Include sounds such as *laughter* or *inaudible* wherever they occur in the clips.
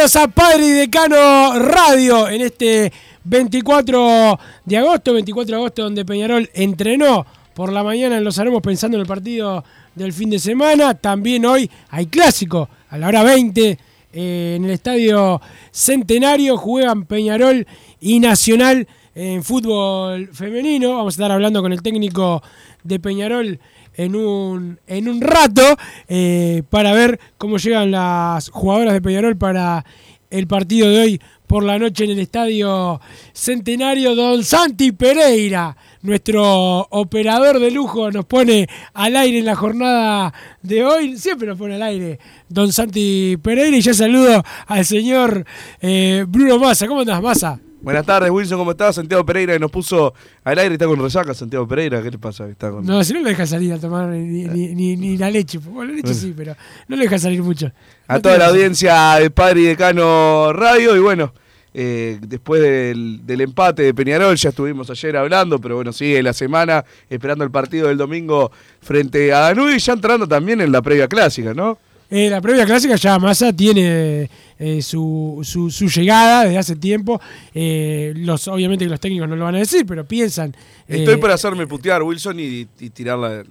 Bienvenidos a Padre y Decano Radio en este 24 de agosto, 24 de agosto donde Peñarol entrenó por la mañana en Los Aromos pensando en el partido del fin de semana. También hoy hay clásico a la hora 20 eh, en el estadio Centenario juegan Peñarol y Nacional en fútbol femenino. Vamos a estar hablando con el técnico de Peñarol en un, en un rato eh, para ver cómo llegan las jugadoras de Peñarol para el partido de hoy por la noche en el estadio Centenario. Don Santi Pereira, nuestro operador de lujo, nos pone al aire en la jornada de hoy. Siempre nos pone al aire Don Santi Pereira y ya saludo al señor eh, Bruno Massa. ¿Cómo andás, Massa? Buenas tardes, Wilson, ¿cómo estás? Santiago Pereira que nos puso al aire, está con resaca, Santiago Pereira, ¿qué le pasa? Está con... No, si no lo deja salir a tomar ni, ni- ni- ni la leche. Bueno, la leche sí, pero no lo deja salir mucho. A toda la audiencia de Padre y Decano Radio, y bueno, eh, después del, del empate de Peñarol, ya estuvimos ayer hablando, pero bueno, sigue la semana esperando el partido del domingo frente a Danubio y ya entrando también en la previa clásica, ¿no? Eh, la previa clásica ya Massa tiene eh, su, su, su llegada desde hace tiempo. Eh, los, obviamente que los técnicos no lo van a decir, pero piensan. Estoy por hacerme putear, Wilson, y, y tirar la,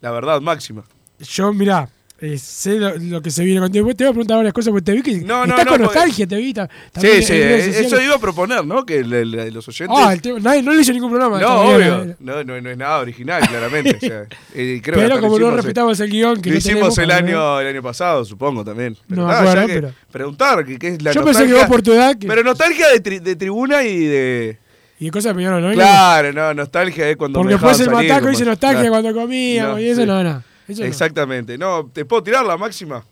la verdad máxima. Yo, mirá, eh, sé lo, lo que se viene contigo. Te voy a preguntar varias cosas porque te vi que No, no, estás no, con porque- nostalgia, te vi. ta- Sí, también sí, redes eh, eso iba a proponer, ¿no? Que el- el- los oyentes... Ah, el nadie- no le hizo ningún programa. No, obvio. No, no, no es nada original, claramente. o sea, *laughs* eh, creo Pero como no eh, respetamos el guion que Lo no hicimos tenemos, el año, el año pasado, supongo también. No me nada, acuerdo, ya que pero- Preguntar, ¿qué, es la Yo pensé que vos por tu edad. que- Pero nostalgia de, tri- de tribuna y de... y cosas de Peñarol, ¿no? Claro, no, nostalgia es cuando Porque me después el salir, mataco dice nostalgia Claro. cuando comíamos No, y eso sí. no, no. Eso. Exactamente. No, ¿te puedo tirar la máxima?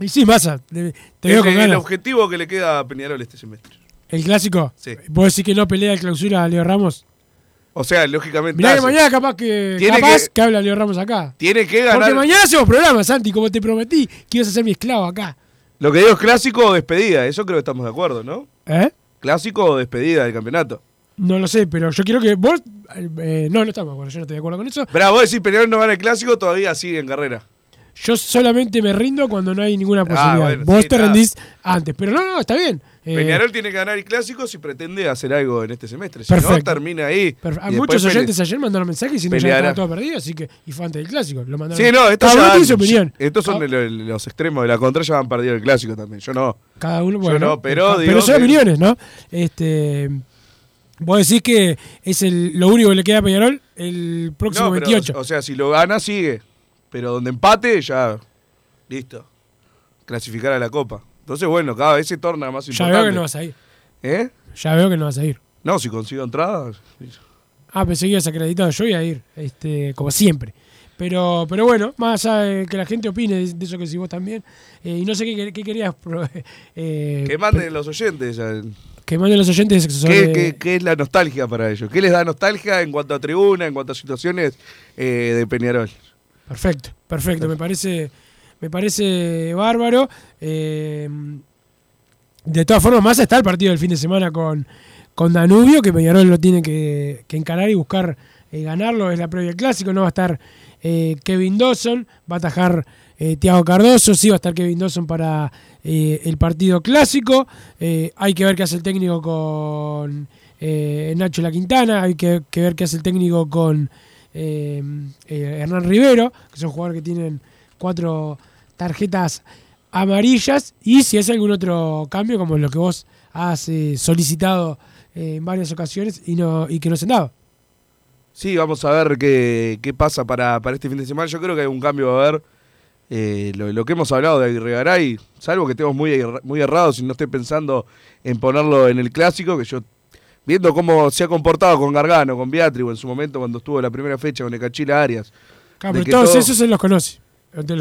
Y sí, te, te el, veo con el ganas. objetivo que le queda a Peñarol este semestre. ¿El clásico? Sí. ¿Vos decís que no pelea de clausura a Leo Ramos? O sea, lógicamente... Mirá que mañana capaz que, Tiene capaz que- que habla Leo Ramos acá. Tiene que Porque ganar... mañana hacemos programa, Santi, como te prometí, que ibas a ser mi esclavo acá. Lo que digo es clásico o despedida, eso creo que estamos de acuerdo, ¿no? ¿Eh? Clásico o despedida del campeonato. No lo sé, pero yo quiero que vos... eh, no, no estamos de acuerdo, yo no estoy de acuerdo con eso. Pero vos decís Peñarol no gana el clásico, todavía sigue en carrera. Yo solamente me rindo cuando no hay ninguna posibilidad. Ah, bueno, vos sí, te nada. rendís antes. Pero no, no, está bien. Eh, Peñarol tiene que ganar el clásico si pretende hacer algo en este semestre. Si no, Perfecto. termina ahí. perf- a Y muchos oyentes ayer mandaron mensajes diciendo que ya estaba todo perdido, así que. Y fue antes del clásico. Lo mandaron. Sí, no, estos Cada ya tiene su han- opinión. Estos son Cada- los extremos de la contra, ya han perdido el clásico también. Yo no. Cada uno, bueno. no, pero digo pero son que- opiniones, ¿no? Este. Vos decís que es el, lo único que le queda a Peñarol el próximo No, pero, 28. O sea, si lo gana, sigue. Pero donde empate, ya. Listo. Clasificar a la copa. Entonces, bueno, cada vez se torna más ya importante. veo que no vas a ir. ¿Eh? Ya veo que no vas a ir. No, si consigo entradas. Ah, pensé que ibas acreditado. Yo voy a ir, este, como siempre. Pero, pero bueno, más allá de que la gente opine de, eso que si vos también. eh, y no sé qué, qué querías. *laughs* eh, Que manden los oyentes. ya. Que manden los oyentes sobre. ¿Qué, qué- qué es la nostalgia para ellos? ¿Qué les da nostalgia en cuanto a tribuna, en cuanto a situaciones eh, de Peñarol? Perfecto, perfecto. Me parece, me parece bárbaro. Eh, de todas formas, más está el partido del fin de semana con, con Danubio, que Peñarol lo tiene que, que encarar y buscar eh, ganarlo. Es la previa del clásico. No va a estar eh, Kevin Dawson, va a atajar eh, Tiago Cardoso, sí va a estar Kevin Dawson para eh, el partido clásico. Eh, hay que ver qué hace el técnico con Nacho La Quintana, hay que, ver qué hace el técnico con Hernán Rivero, que son jugadores que tienen cuatro tarjetas amarillas, y si hace algún otro cambio, como lo que vos has solicitado en varias ocasiones y, no, y que no se han dado. Sí, vamos a ver qué, qué pasa para, para este fin de semana. Yo creo que hay un cambio a ver. Eh, lo, lo que hemos hablado de Aguirre Garay, salvo que estemos muy, muy errados y no estoy pensando en ponerlo en el clásico, que yo, viendo cómo se ha comportado con Gargano, con Beatriz, o en su momento cuando estuvo la primera fecha con Ecachila Arias. Claro, pero todos todo- esos se los conoce.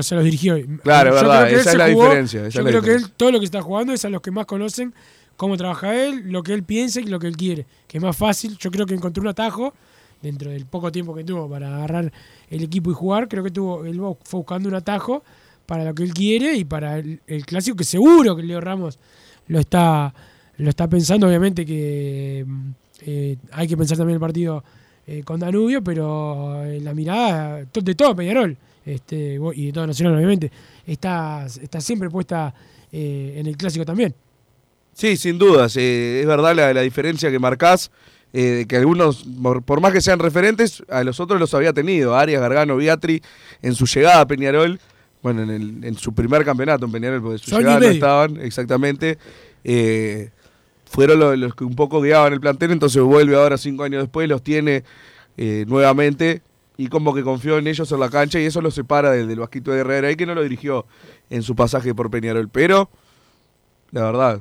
Se los dirigió. Claro, Yo verdad, él esa es la jugó- diferencia, Yo es creo que él, todo lo que está jugando es a los que más conocen cómo trabaja él, lo que él piensa y lo que él quiere. Que es más fácil. Yo creo que encontró un atajo dentro del poco tiempo que tuvo para agarrar el equipo y jugar. Creo que tuvo él fue buscando un atajo para lo que él quiere y para el, clásico que seguro que Leo Ramos lo está lo está pensando obviamente que mm, eh, hay que pensar también el partido eh, con Danubio pero eh, la mirada de todo Peñarol este, y de todo Nacional obviamente está, está siempre puesta en el clásico también Sí, sin dudas. es verdad la, la diferencia que marcás, eh, que algunos, por, más que sean referentes, a los otros los había tenido. Arias, Gargano, Beatri, en su llegada a Peñarol, bueno, en, el- en su primer campeonato en Peñarol, porque su llegada no estaban, exactamente. eh, fueron lo- los, que un poco guiaban el plantel, entonces vuelve ahora cinco años después, los tiene eh, nuevamente y como que confió en ellos en la cancha y eso los separa del, del Vasquito de Herrera y que no lo dirigió en su pasaje por Peñarol. Pero la verdad.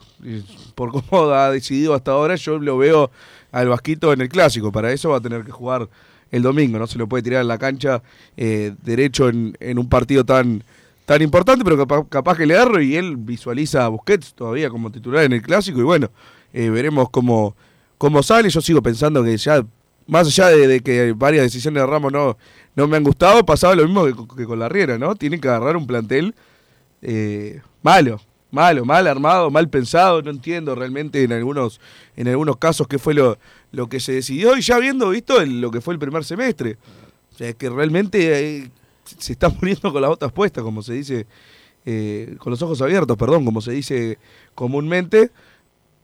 Por cómo ha decidido hasta ahora, yo lo veo al Vasquito en el clásico. Para eso va a tener que jugar el domingo. No se lo puede tirar en la cancha eh, derecho en, un partido tan, tan importante, pero capaz, capaz que le erro y él visualiza a Busquets todavía como titular en el clásico. Y bueno, eh, veremos cómo, cómo sale. Yo sigo pensando que ya, más allá de, de que varias decisiones de Ramos no, no me han gustado, pasaba lo mismo que, que con la Riera, ¿no? Tienen que agarrar un plantel eh, malo, malo, mal armado, mal pensado, no entiendo realmente en algunos, en algunos casos qué fue lo, lo que se decidió y ya habiendo visto lo que fue el primer semestre. O sea, que realmente eh, se está *laughs* muriendo con las botas puestas, como se dice, eh, con los ojos abiertos, perdón, como se dice comúnmente,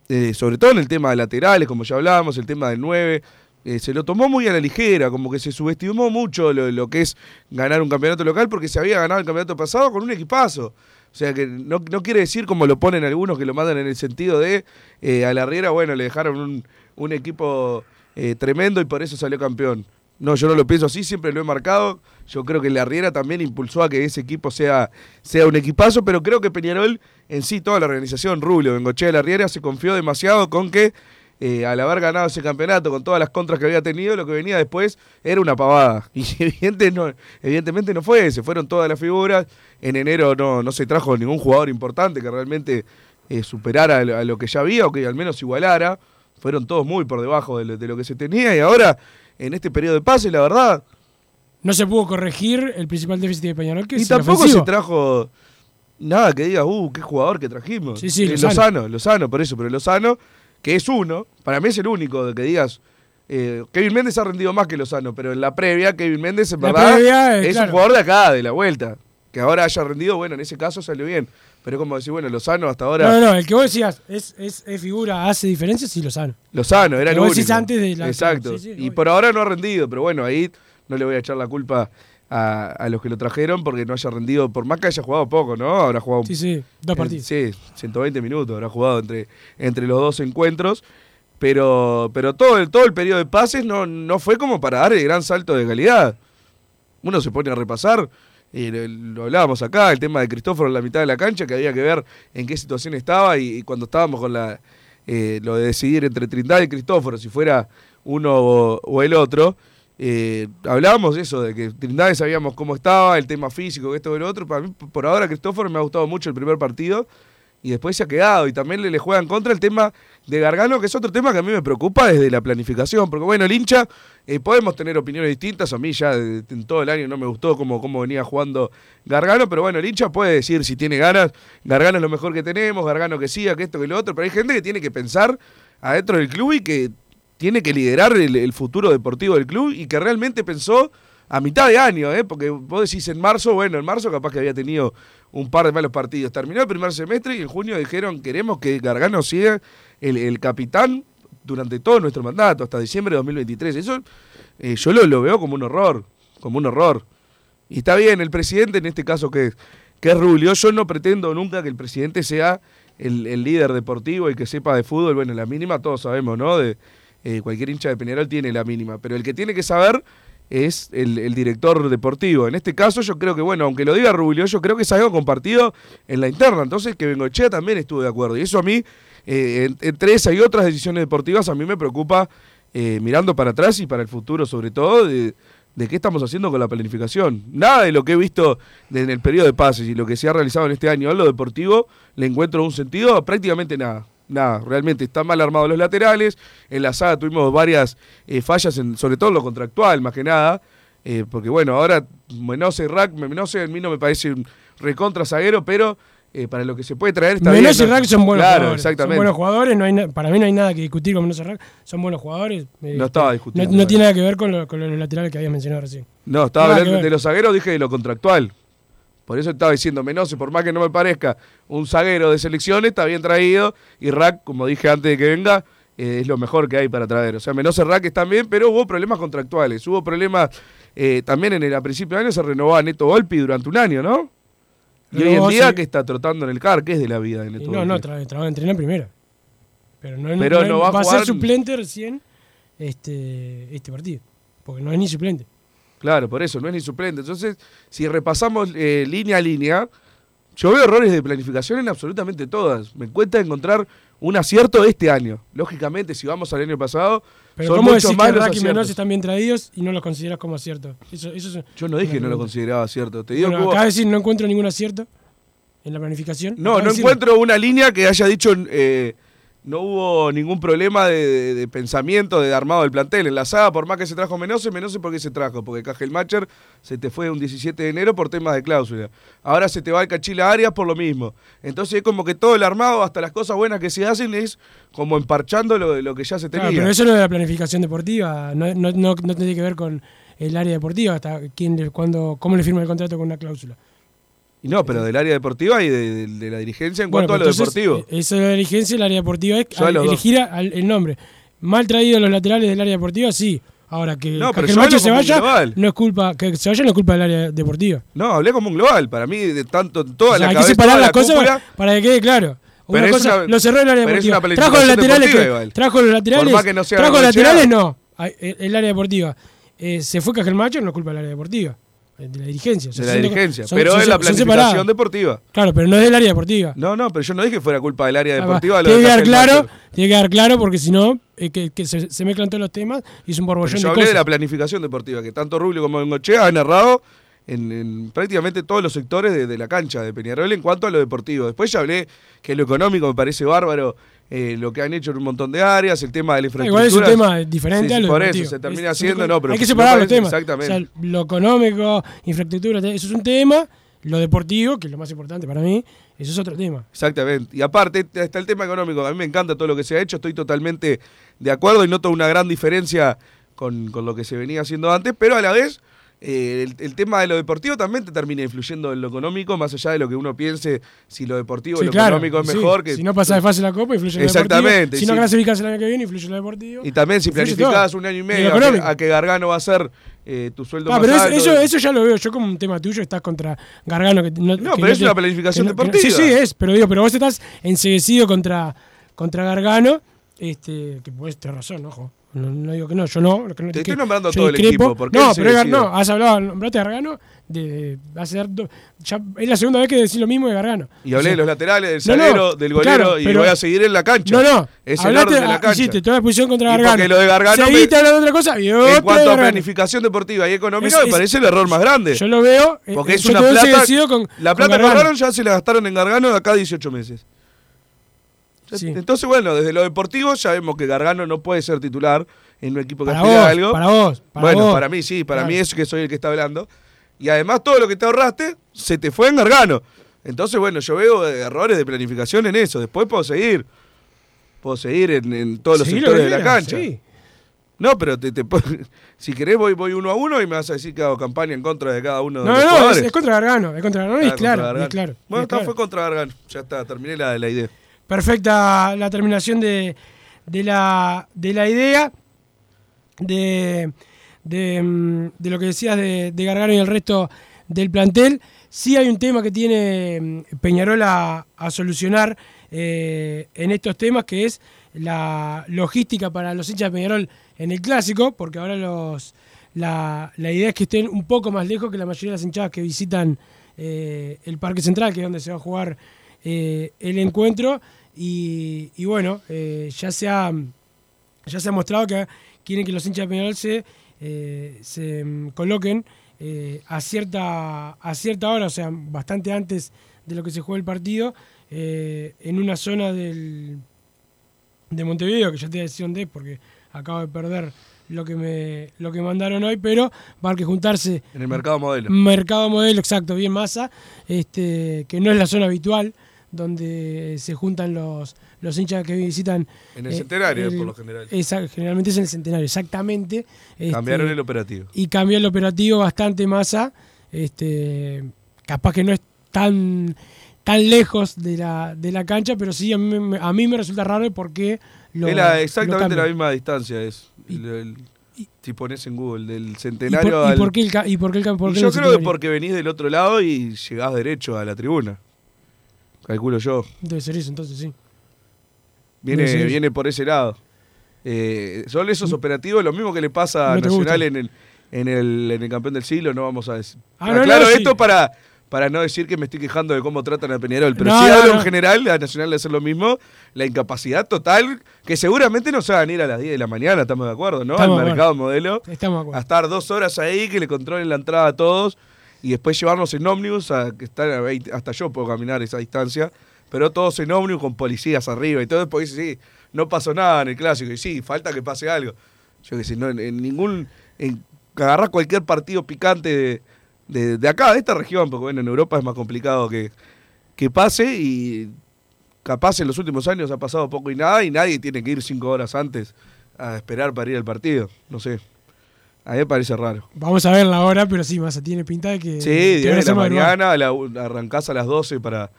eh, sobre todo en el tema de laterales, como ya hablábamos, el tema del 9. eh, se lo tomó muy a la ligera, como que se subestimó mucho lo, lo que es ganar un campeonato local porque se había ganado el campeonato pasado con un equipazo. O sea que no, no quiere decir como lo ponen algunos que lo mandan en el sentido de eh, a la Riera, bueno, le dejaron un, equipo eh, tremendo y por eso salió campeón. No, yo no lo pienso así, siempre lo he marcado. Yo creo que la Riera también impulsó a que ese equipo sea, sea un equipazo, pero creo que Peñarol en sí, toda la organización, Rubio, Bengochea de la Riera, se confió demasiado con que eh, al haber ganado ese campeonato, con todas las contras que había tenido, lo que venía después era una pavada. *laughs* Y evidente no, evidentemente no fue, se fueron todas las figuras. En enero no, no se trajo ningún jugador importante que realmente eh, superara a lo, que ya había o que al menos igualara. Fueron todos muy por debajo de lo, de lo que se tenía y ahora, en este periodo de pase, la verdad, no se pudo corregir el principal déficit de Peñarol que y es tampoco se trajo nada que diga, uh, qué jugador que trajimos. Sí, sí, Eh, Lozano. Lozano, Lozano, por eso, pero Lozano, que es uno, para mí es el único de que digas, eh, Kevin Méndez ha rendido más que Lozano, pero en la previa, Kevin Méndez en La verdad eh, es claro. un jugador de acá, de la vuelta. Que ahora haya rendido, bueno, en ese caso salió bien. Pero es como decir, bueno, Lozano hasta ahora. No, no, el que vos decías es, es, es figura, hace diferencia, sí lo sabe. Lozano, era Que el vos único. decís antes de la- Exacto. sí, sí, y obvio. por ahora no ha rendido, pero bueno, ahí no le voy a echar la culpa a, a los que lo trajeron porque no haya rendido, por más que haya jugado poco, ¿no? Habrá jugado Sí, sí, dos Eh, partidos. Sí, 120 minutos habrá jugado entre, entre los dos encuentros. Pero, pero todo, el, todo el periodo de pases no, no fue como para dar el gran salto de calidad. Uno se pone a repasar, y lo, lo hablábamos acá, el tema de Cristóforo en la mitad de la cancha, que había que ver en qué situación estaba y, y cuando estábamos con la eh, lo de decidir entre Trindade y Cristóforo, si fuera uno o, o el otro. Eh, hablábamos de eso, de que Trindade sabíamos cómo estaba, el tema físico, esto y lo otro. Para mí, por ahora, Cristóforo me ha gustado mucho el primer partido. y después se ha quedado. Y también le, le juegan contra el tema de Gargano, que es otro tema que a mí me preocupa desde la planificación. Porque bueno, el hincha, eh, podemos tener opiniones distintas. A mí ya en todo el año no me gustó cómo, cómo venía jugando Gargano, pero bueno, el hincha puede decir si tiene ganas, Gargano es lo mejor que tenemos, Gargano que siga, que esto, que lo otro. Pero hay gente que tiene que pensar adentro del club y que tiene que liderar el, futuro deportivo del club y que realmente pensó a mitad de año, ¿eh? porque vos decís en marzo, bueno, en marzo capaz que había tenido un par de malos partidos. Terminó el primer semestre y en junio dijeron queremos que Gargano siga el, el capitán durante todo nuestro mandato, hasta diciembre de 2023. Eso eh, yo lo, lo veo como un horror, como un horror. Y está bien, el presidente en este caso que, que es Rubio, yo no pretendo nunca que el presidente sea el, el líder deportivo y que sepa de fútbol, bueno, la mínima todos sabemos, ¿no? De, eh, cualquier hincha de Peñarol tiene la mínima, pero el que tiene que saber es el, director deportivo. En este caso yo creo que, bueno, aunque lo diga Rubio, yo creo que es algo compartido en la interna, entonces que Bengochea también estuvo de acuerdo. Y eso a mí, eh, en- entre esa y otras decisiones deportivas, a mí me preocupa eh, mirando para atrás y para el futuro sobre todo, de, de qué estamos haciendo con la planificación. Nada de lo que he visto en el periodo de pases y lo que se ha realizado en este año en lo deportivo, le encuentro un sentido, prácticamente nada. Nada, realmente están mal armados los laterales. En la saga tuvimos varias eh, fallas, en, sobre todo en lo contractual, más que nada. eh, porque bueno, ahora Menose, Rack, Menose a mí no me parece un recontra zaguero, pero eh, para lo que se puede traer está Menos y bien. ¿no? Rack son buenos claro, jugadores. exactamente. Son buenos jugadores, no hay na- para mí no hay nada que discutir con Menos y Rack. Son buenos jugadores. eh, No estaba discutiendo, No, tiene nada que ver con, lo- con los laterales que habías mencionado recién. No, estaba hablando de los zagueros, dije de lo contractual. Por eso estaba diciendo, Menose, por más que no me parezca un zaguero de selecciones, está bien traído. Y Rack, como dije antes de que venga, eh, es lo mejor que hay para traer. O sea, Menose Rack están bien, pero hubo problemas contractuales. Hubo problemas eh, también en el a principio de año se renovó a Neto Volpi durante un año, ¿no? Y hoy en día sí. que está trotando en el CAR, ¿qué es de la vida de Neto no, no, Volpi? tra trabaja entrenar en primera. Pero no, Pero no va a va a jugar- ser suplente recién este, este partido. Porque no es ni suplente. Claro, por eso, no es ni suplente. Entonces, si repasamos eh, línea a línea, yo veo errores de planificación en absolutamente todas. Me cuenta encontrar un acierto este año. Lógicamente, si vamos al año pasado, Pero son ¿cómo decís que Rack y Menos están bien traídos y no los consideras como acierto? Eso, eso es- Yo no dije que no lo consideraba acierto. Te digo Bueno, decir no encuentro ningún acierto en la planificación. No, no decirlo. encuentro una línea que haya dicho eh, no hubo ningún problema de, de- de pensamiento, de armado del plantel. En la saga, por más que se trajo Menose, Menose ¿por qué se trajo? Porque Cajelmacher se te fue un 17 de enero por temas de cláusula. Ahora se te va el Cachila Arias por lo mismo. Entonces es como que todo el armado, hasta las cosas buenas que se hacen, es como emparchando lo, lo que ya se tenía. Claro, pero eso no es de la planificación deportiva, no, no, no, no tiene que ver con el área deportiva, hasta quién le, cuando, cómo le firma el contrato con una cláusula. Y no, pero del área deportiva y de, de- de la dirigencia en Bueno, cuanto a lo deportivo. eh, Eso de la dirigencia, el área deportiva es al- elegir al- el nombre. Mal traído los laterales del área deportiva, sí. Ahora que No, pero que el macho se vaya, global. no es culpa, que se vaya no es culpa del área deportiva. No, hablé como un global. Para mí, de tanto, toda O sea, la hay que separar las la cosas para, para que quede claro. Una Pero es cosa, una- los cerró el área deportiva. Trajo los laterales, que- trajo los laterales, que no sea trajo los laterales no. El, el área deportiva. Eh, se fue Cajelmacho, no es culpa del área deportiva, de la dirigencia. O sea, de la dirigencia. son- pero es la planificación deportiva. Claro, pero no es del área deportiva. No, no, pero yo no dije que fuera culpa del área Ah, va. deportiva. lo tiene de que quedar claro, tiene que quedar claro porque si no, eh, que, que se, se mezclan todos los temas y es un borbollón yo de hablé cosas. de la planificación deportiva, que tanto Rubio como Bengochea han errado en, en prácticamente todos los sectores de, de la cancha de Peñarol en cuanto a lo deportivo. Después ya hablé que lo económico me parece bárbaro, eh, lo que han hecho en un montón de áreas, el tema de la Ah, infraestructura. Igual es un tema diferente Sí, a lo por eso se termina Es- haciendo, no, pero Hay que separar los temas. Exactamente. O sea, lo económico, infraestructura, eso es un tema. Lo deportivo, que es lo más importante para mí, eso es otro tema. Exactamente. Y aparte está el tema económico. A mí me encanta todo lo que se ha hecho. Estoy totalmente de acuerdo y noto una gran diferencia con, con lo que se venía haciendo antes. Pero a la vez, eh, el, el tema de lo deportivo también te termina influyendo en lo económico, más allá de lo que uno piense si lo deportivo o Sí, lo claro, económico es sí. mejor. que Si no pasa de fase la copa, influye en lo. Exactamente, Si no sí. clasificas el año que viene, influye en lo deportivo. Y también si planificás todo. un año y Y medio lo a que, económico. a que Gargano va a ser eh, tu sueldo Ah, más pero es- alto. eso, eso ya lo veo. Yo como un tema tuyo estás contra Gargano. Que no, No, que pero es te- una planificación no- no- deportiva. sí, sí, es. Pero digo, pero vos estás enseguecido contra, contra Gargano. Este, que puedes tener razón, ojo. No, no digo que no, yo no. lo que no Te que estoy nombrando yo todo el equipo, ¿por qué No, pero no, has hablado, nombraste a Gargano de, ya es la segunda vez que decís lo mismo de Gargano. Y hablé O sea, de los laterales, del No, no, zaguero, del golero claro, y voy a seguir en la cancha. No, no. Es el orden de la ah, cancha. Hiciste toda la posición contra Y Gargano. porque lo de Gargano Seguiste hablando de otra cosa y otra En cuanto a planificación deportiva y económica, Es- me es- parece el error más grande. Yo lo veo. eh, Porque eh, es una te plata. con- la con plata que ahorraron ya se la gastaron en Gargano de acá a 18 meses. Sí. Entonces, bueno, desde lo deportivo ya vemos que Gargano no puede ser titular en un equipo que Para aspira a vos, algo. para vos, para bueno, vos. para mí sí, para Claro. mí es que soy el que está hablando. Y además todo lo que te ahorraste se te fue en Gargano. Entonces, bueno, yo veo errores de planificación en eso. Después puedo seguir. Puedo seguir en, en todos los sectores de la cancha. sí. No, pero te, te *laughs* si querés voy, voy uno a uno y me vas a decir que hago campaña en contra de cada uno de No, los no, es, jugadores. es contra Gargano, es contra Gargano y Ah, claro, y Gargano. claro. y Bueno, está, claro. fue contra Gargano. Ya está, terminé la, la idea. Perfecta la terminación de, de, la, de la idea, de, mm, de lo que decías de, de Gargano y el resto del plantel. Sí hay un tema que tiene mm, Peñarol a, a solucionar eh, en estos temas, que es la logística para los hinchas de Peñarol en el clásico, porque ahora los, la, la idea es que estén un poco más lejos que la mayoría de las hinchadas que visitan eh, el Parque Central, que es donde se va a jugar eh, el encuentro. Y, y bueno, eh, ya, se ha, ya se ha mostrado que quieren que los hinchas de Peñarol se, eh, se mm, coloquen eh, a, cierta, a cierta hora, o sea, bastante antes de lo que se juega el partido, eh, en una zona del, de Montevideo, que ya te voy a decir dónde es, porque acabo de perder lo que me lo que mandaron hoy, pero va a que juntarse En el mercado modelo. Mercado Modelo, exacto, bien masa, este, que no es la zona habitual donde se juntan los, los hinchas que visitan. En el eh, centenario, el- por lo general. esa- generalmente es en el centenario, exactamente. este, Cambiaron el operativo. y cambió el operativo bastante masa. Este, capaz que no es tan, tan lejos de la, de la cancha, pero sí a mí, me- a mí me resulta raro porque lo, es la- lo exactamente la misma distancia. Es Y- el- el- y- si pones en Google del ¿Y por, centenario y al. por qué el, ca- y por qué el por Y qué yo creo que porque venís del otro lado y llegás derecho a la tribuna. Calculo yo. Debe ser eso, entonces sí. Viene, viene por ese lado. Eh, son esos operativos, lo mismo que le pasa a No Nacional en el, en, el, en el campeón del siglo, no vamos a decir. Ah, no, no, claro, sí. esto para, para no decir que me estoy quejando de cómo tratan a Peñarol, pero no, hablo en general, a Nacional de hacer lo mismo, la incapacidad total, que seguramente no se van a ir a las 10 de la mañana, estamos de acuerdo, ¿no? Estamos Al mercado modelo. Estamos de A acuerdo. estar dos horas ahí, que le controlen la entrada a todos y después llevarnos en ómnibus a que estar a 20 hasta yo puedo caminar esa distancia, pero todos en ómnibus con policías arriba y todo, porque sí, no pasó nada en el clásico, y sí, falta que pase algo. Yo que sé, no, en, en ningún, en, agarrás cualquier partido picante de, de, de acá, de esta región, porque bueno, en Europa es más complicado que, que pase y capaz en los últimos años ha pasado poco y nada y nadie tiene que ir cinco horas antes a esperar para ir al partido, no sé. A mí me parece raro. Vamos a ver la hora, pero sí, Massa tiene pinta de que. Sí, que 10 van a de la mañana, la- arrancás a las 12 para,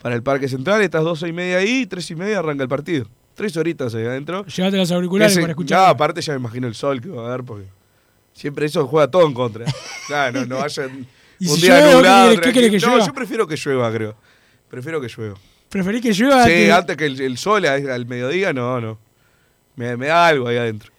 para el Parque Central, estás 12 y media ahí, 3 y media arranca el partido. Tres horitas ahí adentro. Llévate los auriculares Ese- para escuchar. No, aparte ya me imagino el sol que va a haber porque siempre eso juega todo en contra. *laughs* Claro, no, no vayan ¿Y un si día llueve, nublado. qué querés- que no, llueva? yo prefiero que llueva, creo. Prefiero que llueva. ¿Preferís que llueva? Sí, que- antes que el, el sol al mediodía, no, no. Me, me da algo ahí adentro.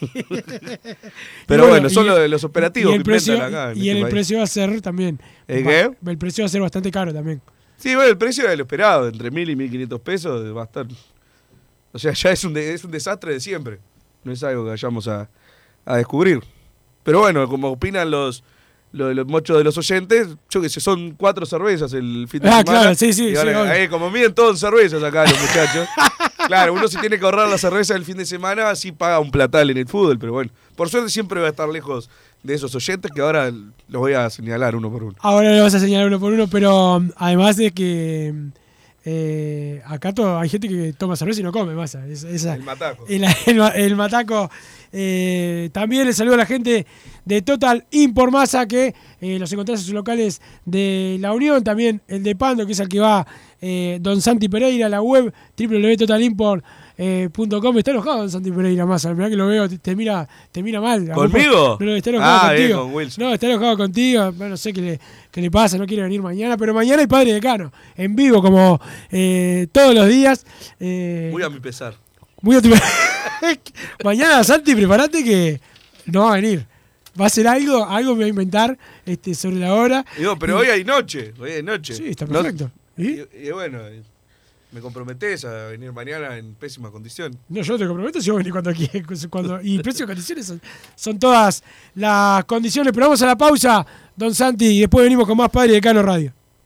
*laughs* Pero bueno, son los, los operativos y el que precio, acá. en Y este el país. precio va a ser también. ¿El qué? El precio va a ser bastante caro también. Sí, bueno, el precio era lo esperado, entre mil y mil quinientos pesos va a estar. O sea, ya es un, de- es un desastre de siempre. No es algo que vayamos a, a descubrir. Pero bueno, como opinan los, los, los muchos de los oyentes, yo que sé, son cuatro cervezas el fin de Ah, semana. claro, sí, sí, como miden todos cervezas acá los muchachos. *laughs* claro, uno si tiene que ahorrar la cerveza del fin de semana, sí paga un platal en el fútbol, pero bueno, por suerte siempre va a estar lejos de esos oyentes que ahora los voy a señalar uno por uno. Ahora le vas a señalar uno por uno, pero um, además de que eh, acá todo, hay gente que toma cerveza y no come masa. Es- esa- El mataco. el, el ma- el mataco. eh, también le saludo a la gente de Total Import Masa que eh, los encontrás en sus locales de La Unión. También el de Pando, que es el que va eh, Don Santi Pereira, la web www.totalimport.com. Está enojado Don Santi Pereira Masa. Mirá que lo veo, te, te mira, te mira mal. ¿Conmigo? No, está enojado Ah, bien, contigo. con Wilson. No, está enojado contigo. No sé qué le, qué le pasa, no quiere venir mañana. Pero mañana hay Padre Decano, en vivo, como eh, todos los días. Eh, Muy a mi pesar. muy a tu- *laughs* Mañana, Santi, prepárate que no va a venir. Va a ser algo, algo me va a inventar este, sobre la hora. Digo, pero hoy hay noche, hoy hay noche. Sí, está No- perfecto. ¿Y? y, y bueno, me comprometés a venir mañana en pésima condición. No, yo te comprometo si vos venís cuando quieras. *laughs* Cuando, y y condiciones son, son todas las condiciones. Pero vamos a la pausa, don Santi, y después venimos con más Padre de Cano Radio.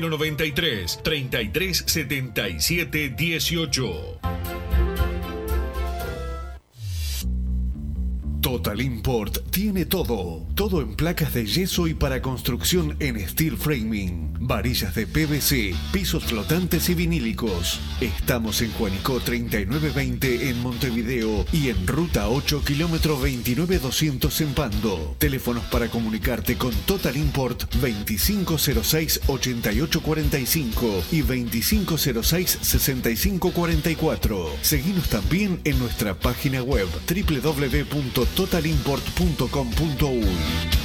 093 33 77 18. Total Import tiene todo. Todo en placas de yeso y para construcción en steel framing. Varillas de PVC, pisos flotantes y vinílicos. Estamos en Juanico 3920 en Montevideo y en Ruta 8 kilómetro 29200 en Pando. Teléfonos para comunicarte con Total Import 2506-8845 y 2506-6544. Seguimos también en nuestra página web www.totalimport.com.uy.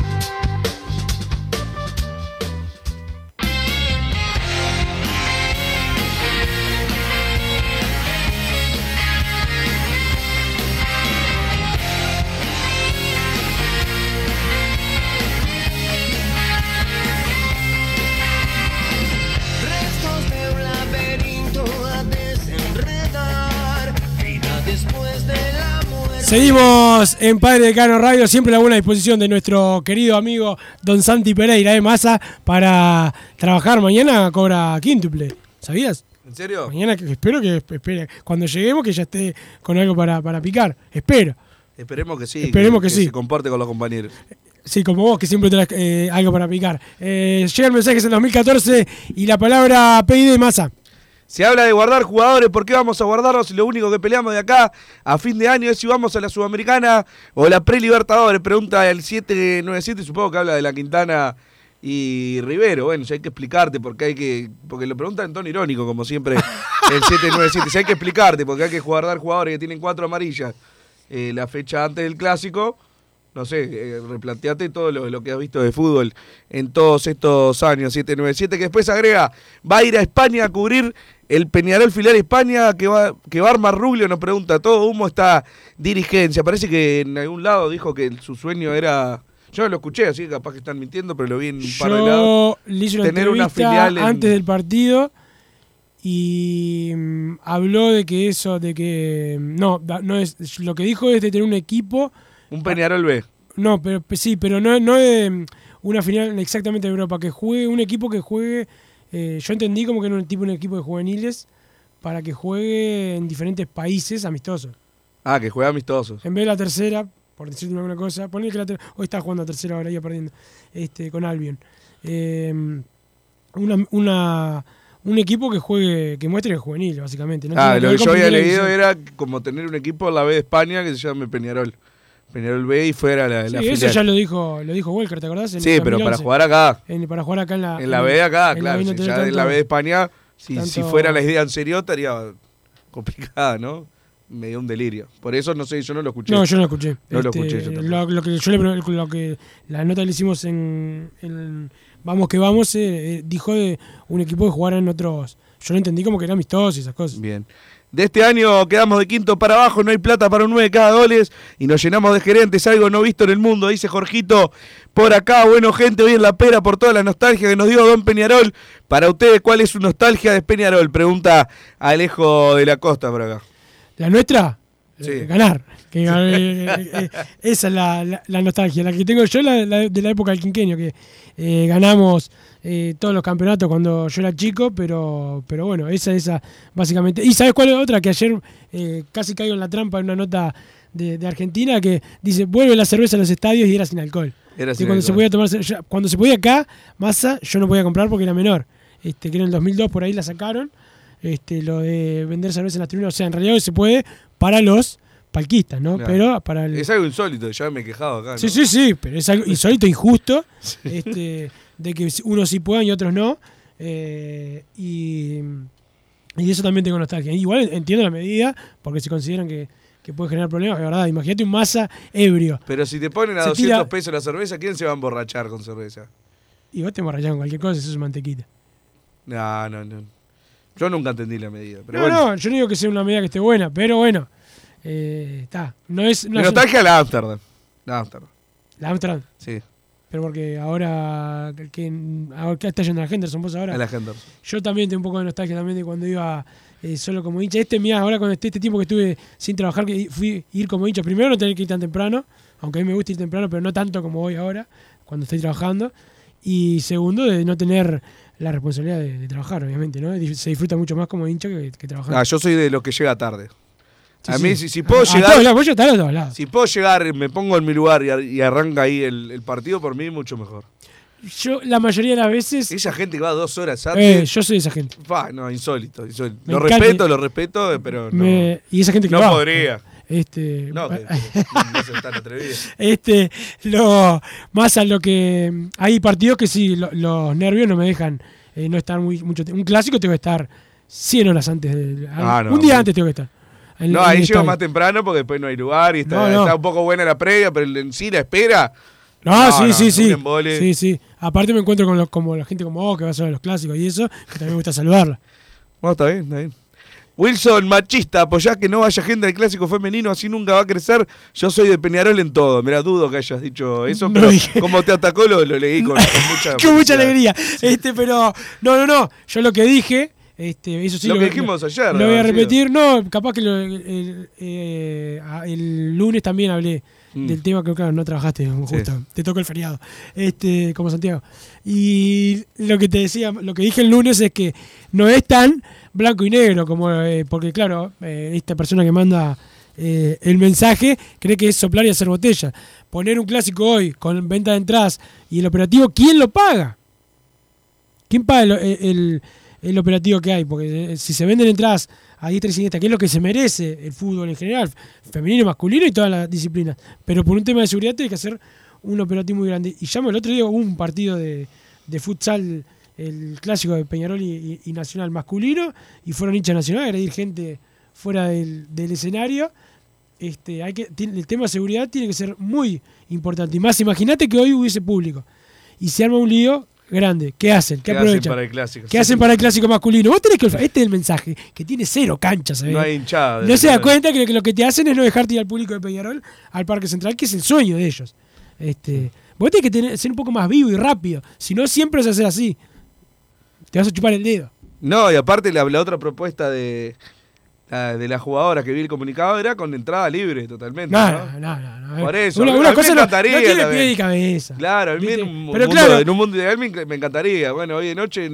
Seguimos en Padre Decano Radio, siempre a buena disposición de nuestro querido amigo Don Santi Pereira de Massa para trabajar mañana cobra quíntuple. ¿Sabías? ¿En serio? Mañana que- espero que espere, cuando lleguemos que ya esté con algo para, para picar. Espero. Esperemos que sí. Esperemos que sí. se comporte con los compañeros. Sí, como vos, que siempre tenés eh, algo para picar. Eh, llegan mensajes en 2014 y la palabra PID de masa. Se habla de guardar jugadores, ¿por qué vamos a guardarlos? Si lo único que peleamos de acá a fin de año es si vamos a la Sudamericana o la Pre-Libertadores. Pregunta el 797, supongo que habla de la Quintana y Rivero. Bueno, si hay que explicarte porque hay que. Porque lo preguntan en tono irónico, como siempre, el *laughs* 797. Si hay que explicarte porque hay que guardar jugadores que tienen cuatro amarillas eh, la fecha antes del clásico. No sé, eh, replanteate todo lo, lo que has visto de fútbol en todos estos años. 797, que después agrega, va a ir a España a cubrir el Peñarol Filial España, que va, que va a armar Rubio, nos pregunta, todo humo está dirigencia. Parece que en algún lado dijo que su sueño era... Yo lo escuché, así que capaz que están mintiendo, pero lo vi en un par de lados. le hice una Tener una filial en- antes del partido y mm, habló de que eso, de que mm, no, no es lo que dijo es de tener un equipo. Un Peñarol B. No, pero pe- sí, pero no, no de mm, una final exactamente de Europa, que juegue un equipo que juegue. Eh, yo entendí como que era un tipo un equipo de juveniles para que juegue en diferentes países amistosos. Ah, que juega amistosos. En vez de la tercera, por decirte alguna cosa, ponle que la ter- hoy está jugando a tercera ahora, iba perdiendo, este, con Albion. Eh, una, una- un equipo que juegue, que muestre el juvenil, básicamente. No Ah, lo que yo había leído división. era como tener un equipo en la B de España que se llame Peñarol. Peñarol B y fuera la, Sí, la eso filial. ya lo dijo, lo dijo Welker, ¿te acordás? En Sí, pero para 2011. jugar acá. En- para jugar acá en la. En la B de acá, en la claro. B no ya en la B de España, si, si fuera la idea en serio, estaría complicada, ¿no? Me dio un delirio. Por eso no sé, yo no lo escuché. No, yo no lo escuché. No lo Este, escuché yo lo, lo que yo le lo que la nota le hicimos en, en Vamos que vamos eh, eh, dijo de un equipo que jugara en otros. Yo lo entendí como que era amistoso y esas cosas. Bien. De este año quedamos de quinto para abajo, no hay plata para un 9 cada goles y nos llenamos de gerentes, algo no visto en el mundo, dice Jorgito. Por acá, bueno gente, hoy en la pera por toda la nostalgia que nos dio Don Peñarol. Para ustedes, ¿cuál es su nostalgia de Peñarol? Pregunta Alejo de la Costa por acá. ¿La nuestra? Sí. Eh, ganar. Que, eh, eh, esa es la, la- la nostalgia. La que tengo yo la, la de la época del quinquenio, que eh, ganamos eh, todos los campeonatos cuando yo era chico, pero, pero bueno, esa, esa, básicamente. ¿Y sabes cuál es otra? Que ayer eh, casi caigo en la trampa en una nota de, de Argentina que dice, vuelve la cerveza a los estadios y era sin alcohol. Era sin cuando se podía tomar cuando se podía acá, masa, yo no podía comprar porque era menor. Este, que en el 2002 por ahí la sacaron. Este, lo de vender cerveza en las tribunas, o sea, en realidad hoy se puede para los palquistas, ¿no? Claro. Pero para el Es algo insólito, ya me he quejado acá. ¿no? Sí, sí, sí, pero es algo *laughs* insólito, injusto, *laughs* este, de que unos sí puedan y otros no. eh, y, y de eso también tengo nostalgia. Igual entiendo la medida, porque si consideran que, que puede generar problemas, de verdad. Imagínate un masa ebrio. Pero si te ponen a Se 200 tira- pesos la cerveza, ¿quién se va a emborrachar con cerveza? Y vos te emborrachás con cualquier cosa, eso es mantequita. No, no, no. Yo nunca entendí la medida. Pero no, bueno. no, yo no digo que sea una medida que esté buena, pero bueno, eh, está. No es. No Mi es- nostalgia la Amsterdam. La Amsterdam. La Amsterdam. Sí. Pero porque ahora que ahora está yendo a la Henderson vos ahora. A la Henderson. Yo también tengo un poco de nostalgia también de cuando iba eh, solo como hincha. Este, mira, ahora con este, este tiempo que estuve sin trabajar, que fui ir como hincha. Primero no tener que ir tan temprano, aunque a mí me gusta ir temprano, pero no tanto como voy ahora, cuando estoy trabajando. Y segundo, de no tener la responsabilidad de, de trabajar, obviamente, ¿no? Se disfruta mucho más como hincha que, que trabajando. Ah, yo soy de los que llega tarde. Sí, a sí. mí, si, si puedo A- a llegar. todos lados, vos llegás a todos lados. Si puedo llegar, me pongo en mi lugar y, ar- y arranca ahí el, el partido, por mí mucho mejor. Yo, la mayoría de las veces. Esa gente que va dos horas Eh, antes. yo soy esa gente. no, insólito. insólito. Lo encanta- respeto, lo respeto, pero no, Me- y esa gente que no va. podría. Este, No, que- no se *laughs* tan atrevido. este, lo, más a lo que. Hay partidos que sí, lo- los nervios no me dejan eh, no estar muy, mucho tiempo. Un clásico tengo que estar 100 horas antes. de- Ah, no, un día antes tengo que estar. En- No, en ahí llego más temprano porque después no hay lugar y está, No, está un poco buena la previa, pero en sí la espera. No, sí, sí, sí. Sí, sí. Aparte me encuentro con los, como la gente como vos que va a ser los clásicos y eso, que también me gusta saludarla. Bueno, está bien, está bien. Wilson, machista, apoyá que no vaya gente al clásico femenino, así nunca va a crecer. Yo soy de Peñarol en todo. Mira, dudo que hayas dicho eso, No pero dije. como te atacó lo, lo leí con, con *laughs* mucha Con mucha alegría. Este, pero, no, no, no. Yo lo que dije, este, eso sí Lo lo, que dijimos ayer, Lo voy a repetir. No, capaz que lo- el, eh, el lunes también hablé Mm. del tema que, claro, no trabajaste justo. Te tocó el feriado. Este, como Santiago. Y lo que te decía, lo que dije el lunes es que no es tan blanco y negro como, eh, porque claro, eh, esta persona que manda eh, el mensaje cree que es soplar y hacer botella. Poner un clásico hoy con venta de entradas y el operativo, ¿quién lo paga? ¿Quién paga el, el- el operativo que hay? Porque eh, si se venden entradas a diestra y siniestra, que es lo que se merece el fútbol en general, femenino, masculino y todas las disciplinas. Pero por un tema de seguridad tiene que hacer un operativo muy grande. Y ya el otro día un partido de, de futsal, el clásico de Peñarol y, y- y Nacional masculino, y fueron hinchas nacionales a agredir gente fuera del, del escenario. Este, hay que, el tema de seguridad tiene que ser muy importante. Y más, imagínate que hoy hubiese público y se arma un lío grande. ¿Qué hacen? ¿Qué, ¿Qué hacen aprovechan? para el clásico? ¿Qué Sí. hacen para el clásico masculino? Vos tenés que. Este es el mensaje, que tiene cero canchas. ¿sabés? No hay hinchada. No se da cuenta que, lo que te hacen es no dejarte ir al público de Peñarol al Parque Central, que es el sueño de ellos. Este, vos tenés que tener- ser un poco más vivo y rápido. Si no, siempre a ser así. Te vas a chupar el dedo. No, y aparte la, la otra propuesta de la, de la jugadora que vi el comunicado era con entrada libre totalmente. No, ¿no? no, no. no, Por eso. Una, a mí una me cosa no, no tiene pie y cabeza. Claro, a mí en un, Pero mundo, claro, en un mundo ideal me, enc- me encantaría. Bueno, hoy de noche,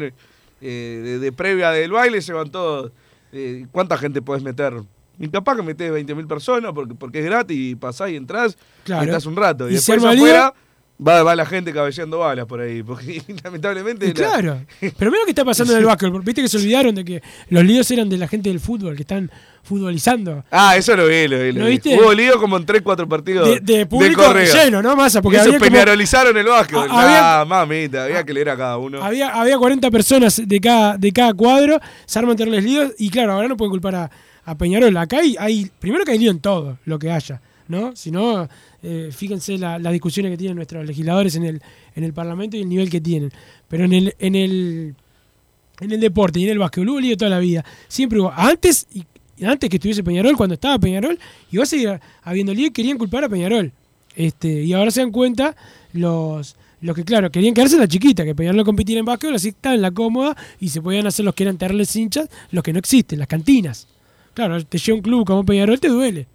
eh, de, de previa del baile, se van todos. eh, ¿Cuánta gente podés meter? Y capaz que metés 20.000 personas porque, porque es gratis y pasás y entrás Claro. y estás un rato. Y, Y después lío. Va, va la gente cabeceando balas por ahí. Porque *laughs* lamentablemente. La- claro. Pero mira lo que está pasando en el básquetbol. Viste que se olvidaron de que los líos eran de la gente del fútbol, que están futbolizando. Ah, eso lo vi, lo vi. lo ¿No vi. viste? Hubo lío como en 3, 4 partidos. De, de público correo. lleno, ¿no? Masa, porque eso como- peñarolizaron el básquetbol. Ah, había- Ah, mamita, había que leer a cada uno. Había, había 40 personas de cada, de cada cuadro, se arman terribles líos y claro, ahora no pueden culpar a, a Peñarol. Acá hay, hay- primero que hay lío en todo lo que haya, ¿no? Si no, eh, fíjense la- las discusiones que tienen nuestros legisladores en el, en el Parlamento y el nivel que tienen. Pero en el, en el, en el deporte y en el básquetbol hubo lío toda la vida. Siempre hubo. Antes, y, antes que estuviese Peñarol, cuando estaba Peñarol, iba a seguir habiendo lío y querían culpar a Peñarol. Este, y ahora se dan cuenta los, los que, claro, querían quedarse en la chiquita, que Peñarol no compitiera en básquetbol, así estaban en la cómoda y se podían hacer los que eran terribles hinchas, los que no existen, las cantinas. Claro, te llega un club como Peñarol, te duele.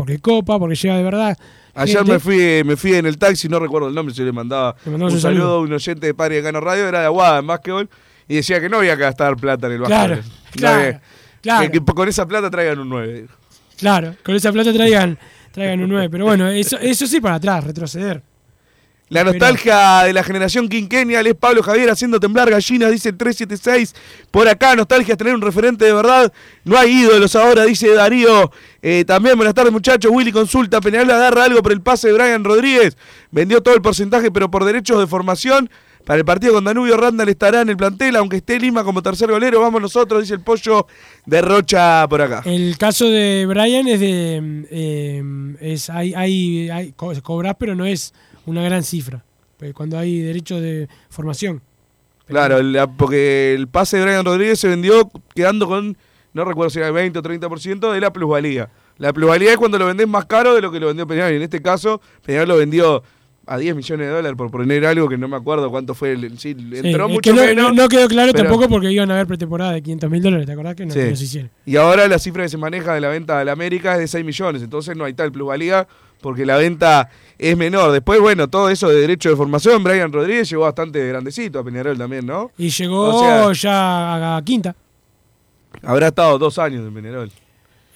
Porque copa, porque llega de verdad. Ayer gente. me fui, me fui en el taxi, no recuerdo el nombre, si le mandaba un saludo, a un oyente de Padre de Cano Radio, era de Aguada en básquetbol, y decía que no había que gastar plata en el Claro, básquetbol. Claro, claro. Que, que con esa plata traigan un 9. Claro, con esa plata traigan, traigan un 9. Pero bueno, eso, eso sí para atrás, retroceder. La nostalgia de la generación quinquennial es Pablo Javier haciendo temblar gallinas, dice el 376. Por acá, nostalgia es tener un referente de verdad. No hay ídolos ahora, dice Darío. Eh, también, buenas tardes, muchachos. Willy consulta. Peñarol agarra algo por el pase de Brian Rodríguez. Vendió todo el porcentaje, pero por derechos de formación. Para el partido con Danubio, Randall estará en el plantel, aunque esté Lima como tercer golero. Vamos nosotros, dice el pollo de Rocha por acá. El caso de Brian es de. mm, eh, es, hay, hay, hay, co- cobras, pero no es una gran cifra. Cuando hay derechos de formación. Claro, la- porque el pase de Brian Rodríguez se vendió quedando con, no recuerdo si era el 20 o 30% de la plusvalía. La plusvalía es cuando lo vendés más caro de lo que lo vendió Peñarol. Y en este caso, Peñarol lo vendió a 10 millones de dólares por poner algo que no me acuerdo cuánto fue. El, sí, Sí, entró es mucho que no, menos. no- no quedó claro pero- tampoco porque iban a haber pretemporada de 500 mil dólares, ¿te acordás que no, Sí. que no se hicieron? Y ahora la cifra que se maneja de la venta de la América es de 6 millones. Entonces no hay tal plusvalía porque la venta es menor. Después, bueno, todo eso de derecho de formación, Brian Rodríguez llegó bastante grandecito a Peñarol también, ¿no? Y llegó O sea- ya a quinta. Habrá estado dos años en Peñarol.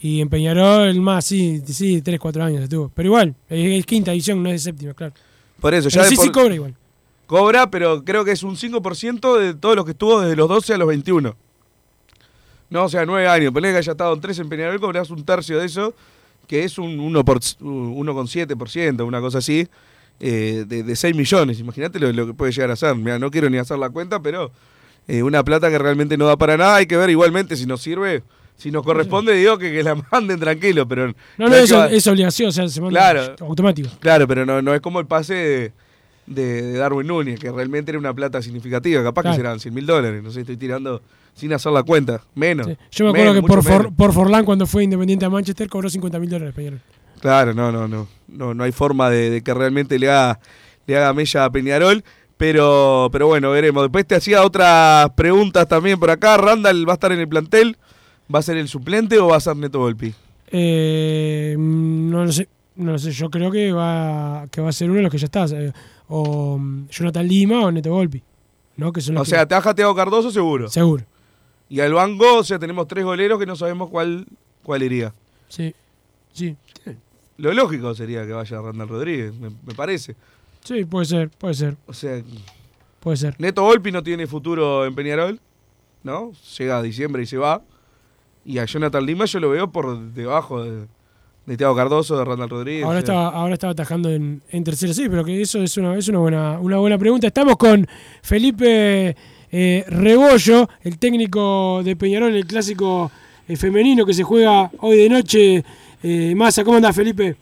Y en Peñarol más, sí, sí, 3, 4 años estuvo. Pero igual, es, quinta división, no es de séptima, claro. Por eso, Pero ya sí, por- sí cobra igual. Cobra, pero creo que es un 5% de todos los que estuvo desde los 12 a los 21. No, o sea, 9 años. Ponle que haya estado en 3 en Peñarol, cobrás un tercio de eso. Que es un 1 por, 1,7%, una cosa así, eh, de, de 6 millones. Imagínate lo, lo que puede llegar a ser. Mira, no quiero ni hacer la cuenta, pero eh, una plata que realmente no da para nada. Hay que ver igualmente si nos sirve. Si nos corresponde, digo que, que la manden tranquilo, pero... No, no, es es, es obligación, o sea, se manda Claro. automático. Claro, pero no, no es como el pase de, de- de Darwin Núñez, que realmente era una plata significativa. Capaz Claro. que serán 100 mil dólares. No sé, estoy tirando sin hacer la cuenta. Menos. Yo me acuerdo menos, que por, For- por Forlán, cuando fue independiente a Manchester, cobró 50 mil dólares Peñarol. Claro, no, no, no. No, no hay forma de, de que realmente le haga, le haga mella a Peñarol. Pero, pero bueno, veremos. Después te hacía otras preguntas también por acá. Randall va a estar en el plantel. ¿Va a ser el suplente o va a ser Neto Volpi? Eh, no lo sé, no sé. Yo creo que va, que va a ser uno de los que ya está. eh, o mm, Jonathan Lima o Neto Volpi. ¿no? Que son O que- sea, te ha jateado Cardoso seguro. Seguro. Y al banco, o sea, tenemos tres goleros que no sabemos cuál, cuál iría. Sí, sí. Lo lógico sería que vaya Randall Rodríguez, me, me parece. Sí, puede ser, puede ser. O sea, Puede ser. Neto Volpi no tiene futuro en Peñarol, ¿no? Llega a diciembre y se va. Y a Jonathan Lima yo lo veo por debajo de, de Thiago Cardoso, de Randall Rodríguez. Ahora sea. estaba, ahora estaba atajando en, en tercera, sí, pero que eso es una, es una buena, una buena pregunta. Estamos con Felipe eh, Rebollo, el técnico de Peñarol, el clásico eh, femenino que se juega hoy de noche. Eh, Massa, ¿cómo andás, Felipe?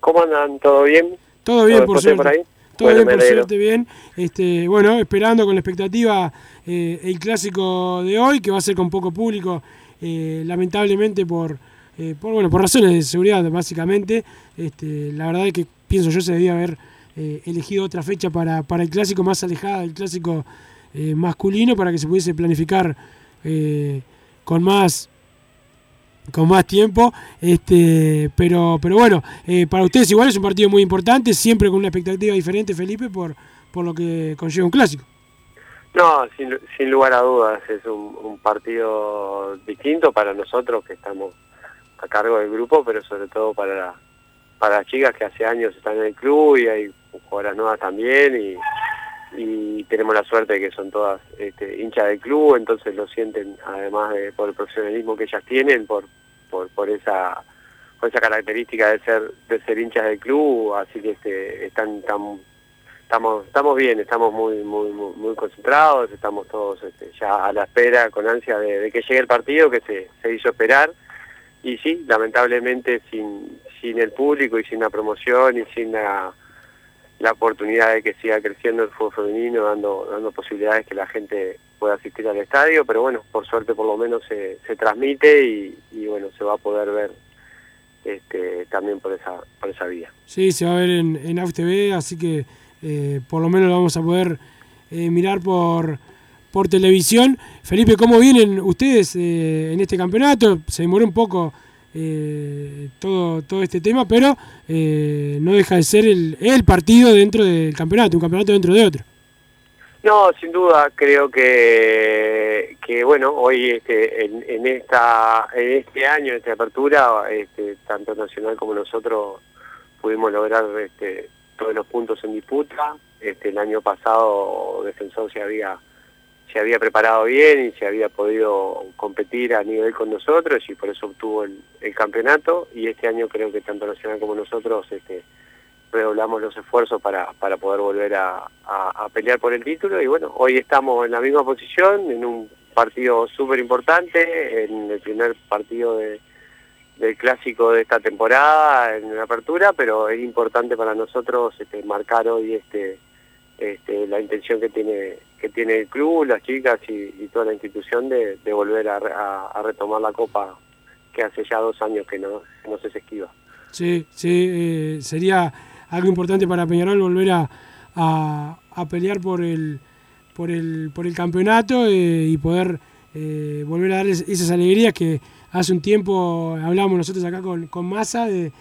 ¿Cómo andan? ¿Todo bien? Todo bien, por suerte. por ahí? Todo Bueno, bien, por suerte, bien. Este, bueno, esperando con la expectativa eh, el clásico de hoy, que va a ser con poco público, eh, lamentablemente por, eh, por, bueno, por razones de seguridad, básicamente. Este, la verdad es que pienso yo se debía haber eh, elegido otra fecha para, para el clásico más alejada del clásico eh, masculino, para que se pudiese planificar con más con más tiempo, este, pero, pero bueno, para ustedes igual es un partido muy importante, siempre con una expectativa diferente, Felipe, por, por lo que conlleva un clásico. No, sin, sin lugar a dudas, es un partido distinto para nosotros que estamos a cargo del grupo, pero sobre todo para, la- para las chicas que hace años están en el club y hay jugadoras nuevas también y, y tenemos la suerte de que son todas este, hinchas del club, entonces lo sienten además de por el profesionalismo que ellas tienen, por, por, por esa por esa característica de ser de ser hinchas del club, así que este, están tan estamos estamos bien, estamos muy muy muy, concentrados, estamos todos este, ya a la espera con ansia de, de que llegue el partido que se, se hizo esperar y sí, lamentablemente sin sin el público y sin la promoción y sin la, la oportunidad de que siga creciendo el fútbol femenino, dando dando posibilidades que la gente pueda asistir al estadio, pero bueno, por suerte por lo menos se, se transmite y, y bueno, se va a poder ver este, también por esa por esa vía. Sí, se va a ver en, en AUF TV, así que eh, por lo menos lo vamos a poder eh, mirar por, por televisión. Felipe, ¿cómo vienen ustedes eh, en este campeonato? Se demoró un poco eh, todo, todo este tema, pero eh, no deja de ser el, el partido dentro del campeonato, un campeonato dentro de otro. No, sin duda, creo que, que bueno, hoy este, en, en esta en este año, en esta apertura, este, tanto Nacional como nosotros pudimos lograr este, todos los puntos en disputa. Este, el año pasado Defensor se había se había preparado bien y se había podido competir a nivel con nosotros y por eso obtuvo el, campeonato. Y este año creo que tanto Nacional como nosotros este, redoblamos los esfuerzos para, para poder volver a, pelear por el título. Y bueno, hoy estamos en la misma posición, en un partido súper importante, en el primer partido de- del clásico de esta temporada, en la apertura, pero es importante para nosotros este, marcar hoy este, este, la intención que tiene que tiene el club, las chicas y, toda la institución de, volver a, re- a- a retomar la copa que hace ya dos años que no, se esquiva. Sí, sí, eh, sería algo importante para Peñarol volver a, a- pelear por el, por el, por el campeonato eh, y poder eh, volver a darles esas alegrías que hace un tiempo hablábamos nosotros acá con, con Massa de,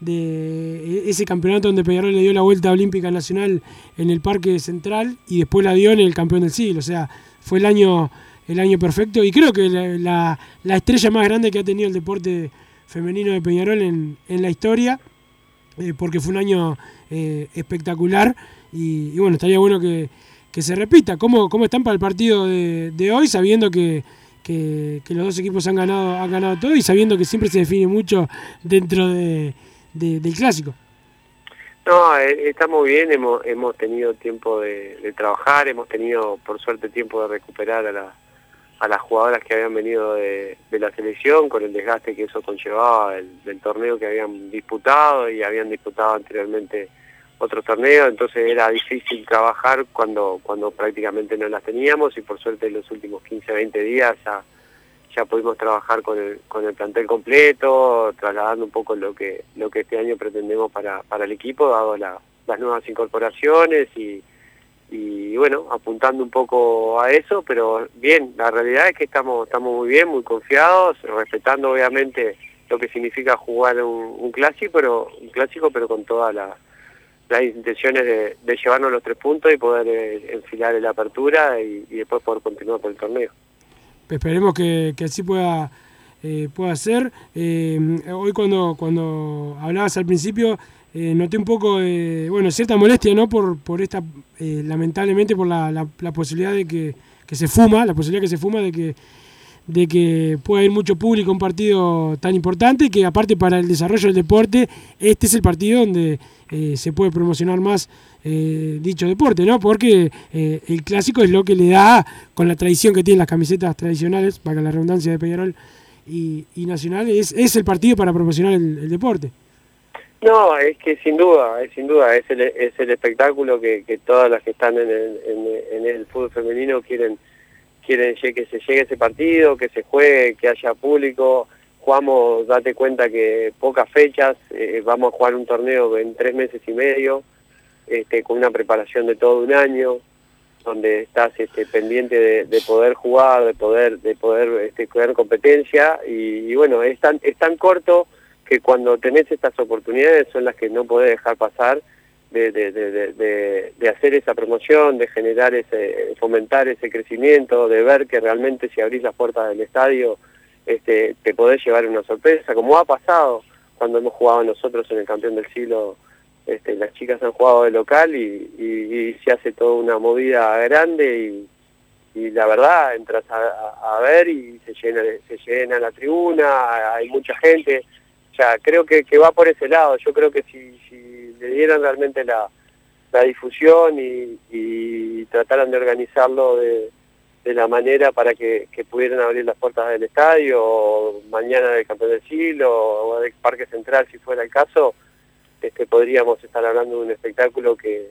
de ese campeonato donde Peñarol le dio la vuelta olímpica nacional en el Parque Central y después la dio en el campeón del siglo. O sea, fue el año, el año perfecto y creo que la, la- la estrella más grande que ha tenido el deporte femenino de Peñarol en, en la historia, eh, porque fue un año eh, espectacular y, bueno, estaría bueno que, que se repita. ¿Cómo, ¿Cómo están para el partido de, de hoy, sabiendo que, que que, que los dos equipos han ganado, han ganado todo y sabiendo que siempre se define mucho dentro de, de- del clásico. No, eh, está muy bien, hemos, hemos tenido tiempo de, trabajar, hemos tenido por suerte tiempo de recuperar a, la- a las jugadoras que habían venido de, de la selección con el desgaste que eso conllevaba del, del torneo que habían disputado y habían disputado anteriormente otro torneo, entonces era difícil trabajar cuando, cuando prácticamente no las teníamos y por suerte en los últimos 15, 20 días ya, ya pudimos trabajar con el, con el plantel completo, trasladando un poco lo que, lo que este año pretendemos para, para el equipo, dado la- las nuevas incorporaciones y, y bueno, apuntando un poco a eso, pero bien, la realidad es que estamos, estamos muy bien, muy confiados, respetando obviamente lo que significa jugar un, clásico, pero un clásico pero con todas las las intenciones de, llevarnos los tres puntos y poder eh, enfilar en la apertura y, después poder continuar por el torneo. Esperemos que, que así pueda, eh, pueda ser. Eh, hoy cuando, cuando hablabas al principio, eh, noté un poco bueno, cierta molestia, ¿no? Por, por esta, lamentablemente, por la, la- posibilidad de que, que se fuma, la posibilidad que se fuma de que de que pueda ir mucho público a un partido tan importante que aparte para el desarrollo del deporte, este es el partido donde se puede promocionar más eh, dicho deporte, ¿no? Porque eh, el clásico es lo que le da, con la tradición que tienen las camisetas tradicionales, para la redundancia de Peñarol y, y Nacional, es, es el partido para promocionar el, deporte. No, es que sin duda, es sin duda, es el, es el espectáculo que, todas las que están en el, en, el fútbol femenino quieren quieren que se llegue ese partido, que se juegue, que haya público. Jugamos, date cuenta que pocas fechas, eh, vamos a jugar un torneo en tres meses y medio, este, con una preparación de todo un año, donde estás este, pendiente de, de poder jugar, de poder, de poder este, crear competencia, y, bueno, es tan, es tan corto que cuando tenés estas oportunidades son las que no podés dejar pasar de- de hacer esa promoción, de generar ese, fomentar ese crecimiento, de ver que realmente si abrís las puertas del estadio este, te podés llevar una sorpresa, como ha pasado cuando hemos jugado nosotros en el campeón del siglo, este, las chicas han jugado de local y, se hace toda una movida grande y, la verdad entras a, ver y se llena, se llena la tribuna, hay mucha gente, o creo que, que va por ese lado, yo creo que si, le dieran realmente la, la difusión y, trataran de organizarlo de, la manera para que, que pudieran abrir las puertas del estadio, o mañana del campeón del siglo, o del Parque Central si fuera el caso, este, podríamos estar hablando de un espectáculo que,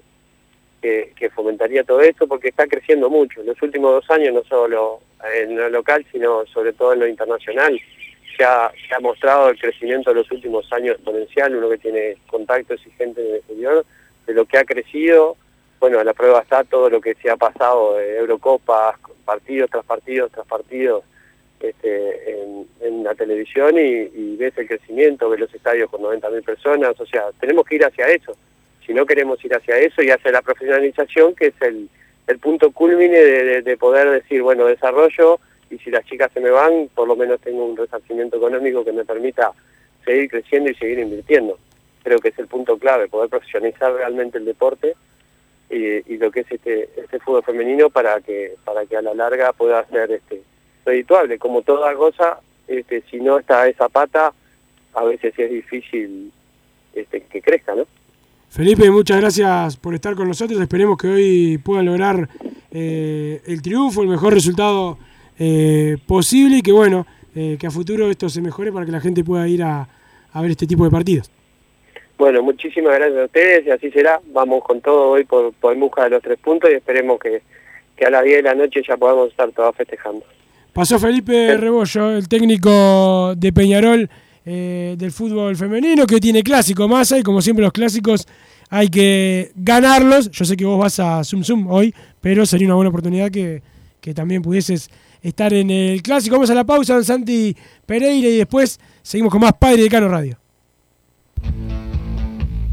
que, fomentaría todo esto porque está creciendo mucho. En los últimos dos años, no solo en lo local, sino sobre todo en lo internacional, se ha, se ha mostrado el crecimiento de los últimos años exponencial, uno que tiene contactos y gente en el exterior, de lo que ha crecido. Bueno, a la prueba está todo lo que se ha pasado de Eurocopas, partidos tras partidos tras partidos este, en, la televisión y, ves el crecimiento, ves los estadios con 90.000 personas, o sea, tenemos que ir hacia eso. Si no queremos ir hacia eso y hacia la profesionalización, que es el, punto culmine de poder decir, bueno, desarrollo y si las chicas se me van, por lo menos tengo un resarcimiento económico que me permita seguir creciendo y seguir invirtiendo. Creo que es el punto clave, poder profesionalizar realmente el deporte y, y lo que es este, este fútbol femenino para que para que a la larga pueda ser este redituable. Como toda cosa, este, si no está esa pata, a veces es difícil este, que crezca, ¿no? Felipe, muchas gracias por estar con nosotros. Esperemos que hoy puedan lograr eh, el triunfo, el mejor resultado eh, posible y que bueno, eh, que a futuro esto se mejore para que la gente pueda ir a, a ver este tipo de partidos. Bueno, muchísimas gracias a ustedes y así será. Vamos con todo hoy por, por busca de los tres puntos y esperemos que, que a las 10 de la noche ya podamos estar todos festejando. Pasó Felipe Rebollo, el técnico de Peñarol eh, del fútbol femenino, que tiene clásico masa y como siempre los clásicos hay que ganarlos. Yo sé que vos vas a Zoom Zoom hoy, pero sería una buena oportunidad que, que también pudieses estar en el clásico. Vamos a la pausa, don Santi Pereira, y después seguimos con más Padre de Cano Radio.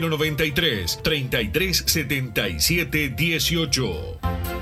093 3377 18.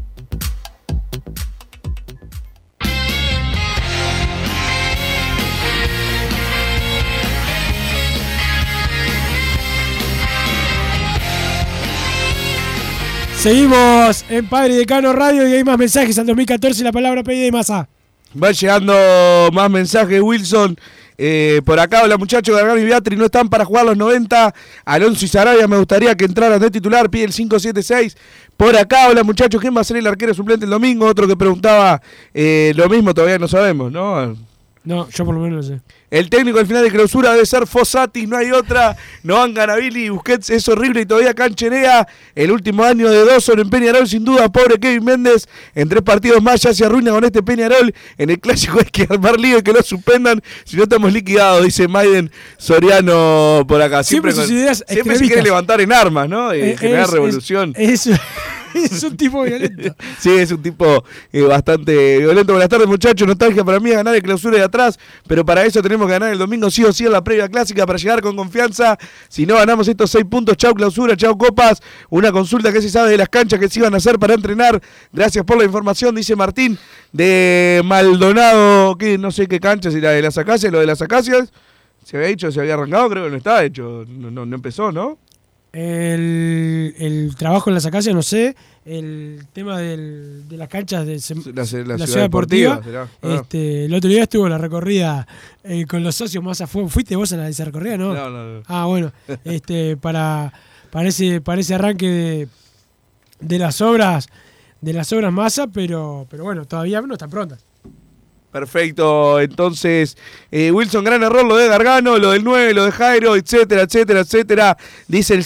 Seguimos en Padre Decano Radio y hay más mensajes al 2014 la palabra pedida y masa. Va llegando más mensajes, Wilson. Eh, por acá, hola muchachos, Gargano y Beatriz no están para jugar los 90. Alonso y Sarabia me gustaría que entraran de titular, pide el 576. Por acá, hola muchachos, ¿quién va a ser el arquero suplente el domingo? Otro que preguntaba eh, lo mismo, todavía no sabemos, ¿no? No, yo por lo menos lo sé. El técnico al final de clausura debe ser Fossati, no hay otra. No van Ganavili, Busquets es horrible y todavía cancherea. El último año de Dawson en Peñarol, sin duda, pobre Kevin Méndez. En tres partidos más ya se arruina con este Peñarol. En el clásico *laughs* hay que armar lío y que lo suspendan. Si no estamos liquidados, dice Maiden Soriano por acá. Siempre, Siempre sus con- ideas siempre se quiere levantar en armas, ¿no? Y Eh, generar es- revolución. Es, es- *laughs* es un tipo violento. Sí, es un tipo eh, bastante violento. Buenas tardes, muchachos. Nostalgia para mí es ganar el clausura de atrás, pero para eso tenemos que ganar el domingo sí o sí en la previa clásica para llegar con confianza. Si no ganamos estos seis puntos, chau clausura, chau copas. Una consulta que se sabe de las canchas que se iban a hacer para entrenar. Gracias por la información, dice Martín de Maldonado, que no sé qué cancha, si la de las acacias, lo de las acacias. Se había dicho, se había arrancado, creo que no estaba hecho, no, no, no empezó, ¿no? El, el trabajo en las acacias, no sé. El tema del- de las canchas de sem- La, la la ciudad, deportiva. será. Ah. Este, el otro día estuvo la recorrida eh, con los socios más a fuego. ¿Fuiste vos a la esa recorrida, no? No, no, no. Ah, bueno. *laughs* este, para, para, ese, para ese arranque de, de las obras de las obras masa, pero, pero bueno, todavía no están prontas. Perfecto, entonces eh, Wilson, gran error lo de Gargano, lo del 9, lo de Jairo, etcétera, etcétera, etcétera. Dice el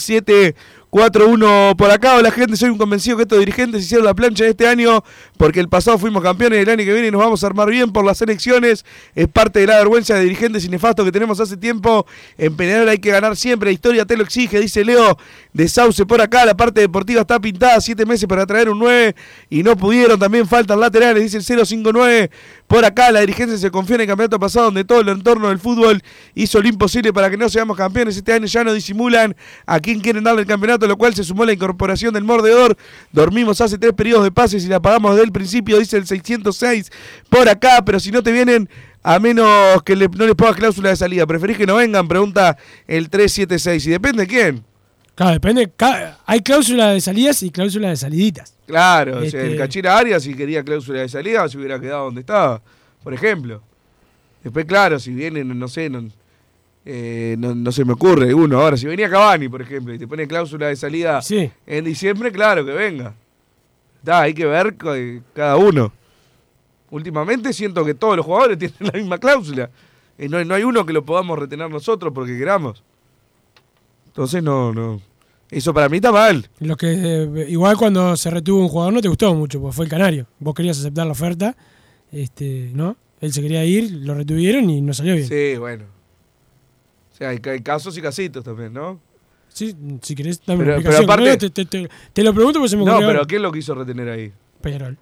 7-4-1 por acá. La gente, soy un convencido que estos dirigentes hicieron la plancha de este año porque el pasado fuimos campeones, el año que viene nos vamos a armar bien por las elecciones. Es parte de la vergüenza de dirigentes y nefastos que tenemos hace tiempo. En Peñarol hay que ganar siempre, la historia te lo exige, dice Leo de Sauce por acá. La parte deportiva está pintada, siete meses para traer un 9 y no pudieron. También faltan laterales, dice el 059 por acá. La dirigencia se confía en el campeonato pasado, donde todo el entorno del fútbol hizo lo imposible para que no seamos campeones. Este año ya no disimulan a quién quieren darle el campeonato, lo cual se sumó la incorporación del mordedor. Dormimos hace tres periodos de pases y la pagamos desde el principio, dice el 606 por acá. Pero si no te vienen. A menos que le- no les pongas cláusula de salida. ¿Preferís que no vengan? Pregunta el 376. Y depende de quién. Claro, depende. Hay cláusula de salidas y cláusula de saliditas. Claro, o sea, Este- el Cachira Arias si quería cláusula de salida se hubiera quedado donde estaba, por ejemplo. Después, claro, si vienen, no sé, no, eh, no, no se me ocurre uno. Ahora, si venía Cavani, por ejemplo, y te pone cláusula de salida en diciembre, claro que venga. Da, hay que ver eh, cada uno. Últimamente siento que todos los jugadores *laughs* tienen la misma cláusula. Y no, no hay uno que lo podamos retener nosotros porque queramos. Entonces, no, no. Eso para mí está mal. Lo que eh, igual cuando se retuvo un jugador no te gustó mucho, porque fue el canario. Vos querías aceptar la oferta, este, ¿no? Él se quería ir, lo retuvieron y no salió bien. Sí, bueno. O sea, hay, hay casos y casitos también, ¿no? Sí, si querés, dame Pero- una explicación. pero aparte- No, te, te- te- te lo pregunto porque se me No, ocurrió pero ahora. ¿quién lo quiso retener ahí? Peñarol.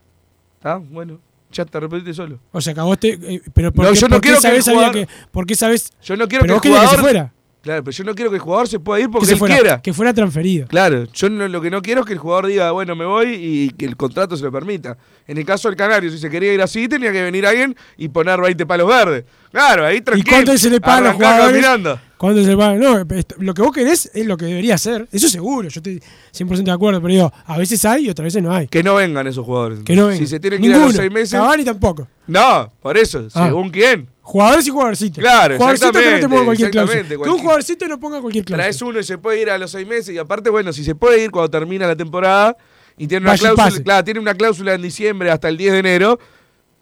Ah, bueno. Ya te repetiste solo. O sea, que a vos te. eh, pero ¿por No, qué, yo no por qué quiero que el jugador- que- ¿Por qué sabés? Yo no quiero pero que el jugador. que se fuera. Claro, pero yo no quiero que el jugador se pueda ir porque Que se él fuera, quiera. que fuera transferido. Claro, yo no- lo que no quiero es que el jugador diga, bueno, me voy y que el contrato se lo permita. En el caso del Canario, si se quería ir así, tenía que venir alguien y poner 20 palos verdes. Claro, ahí ¿Y tranquilo. cuánto se le paga a los jugadores? caminando. ¿Cuánto se le paga? No, esto- lo que vos querés es lo que debería ser. Eso seguro, yo estoy 100% de acuerdo. Pero digo, a veces hay y otras veces no hay. Que no vengan esos jugadores. Que no vengan. Si se tienen que ir a los seis meses. Cavani tampoco. No, por eso, Ah. según quién. Jugadores y jugadorcitos. Claro, Jugadorcito que no te ponga cualquier cláusula. exactamente, Que un cualquier- jugadorcito no ponga cualquier cláusula. Traes uno y se puede ir a los seis meses. Y aparte, bueno, si se puede ir cuando termina la temporada y tiene una Vaya cláusula, claro, tiene una cláusula en diciembre hasta el 10 de enero,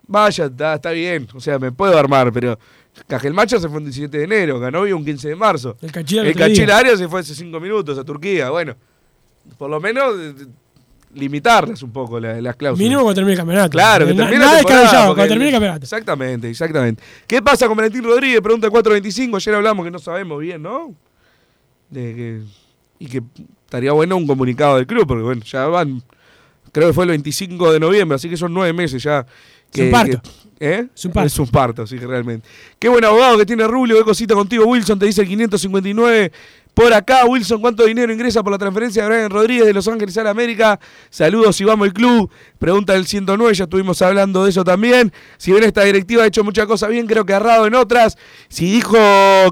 vaya, está, está bien. O sea, me puedo armar, pero Cajelmacha se fue el 17 de enero, ganó un 15 de marzo. El Cachila el. Cachila se fue hace 5 minutos a Turquía. Bueno, por lo menos limitarlas un poco la- las cláusulas. Mínimo cuando termine el campeonato. Claro, que termine Nada descabellado, cuando termine el campeonato. Exactamente, exactamente. ¿Qué pasa con Valentín Rodríguez? Pregunta el 425. Ayer hablamos que no sabemos bien, ¿no? De que, y que estaría bueno un comunicado del club, porque bueno, ya van, creo que fue el 25 de noviembre, así que son nueve meses ya. Que, un parto. que- ¿Eh? Es un parto. Es un parto, sí, realmente. Qué buen abogado que tiene Rubio, qué cosita contigo, Wilson, te dice el 559 por acá. Wilson, ¿cuánto dinero ingresa por la transferencia de Brian Rodríguez de Los Ángeles a la América? Saludos y vamos al club. Pregunta del 109, ya estuvimos hablando de eso también. Si bien esta directiva ha hecho muchas cosas bien, creo que ha errado en otras. Si dijo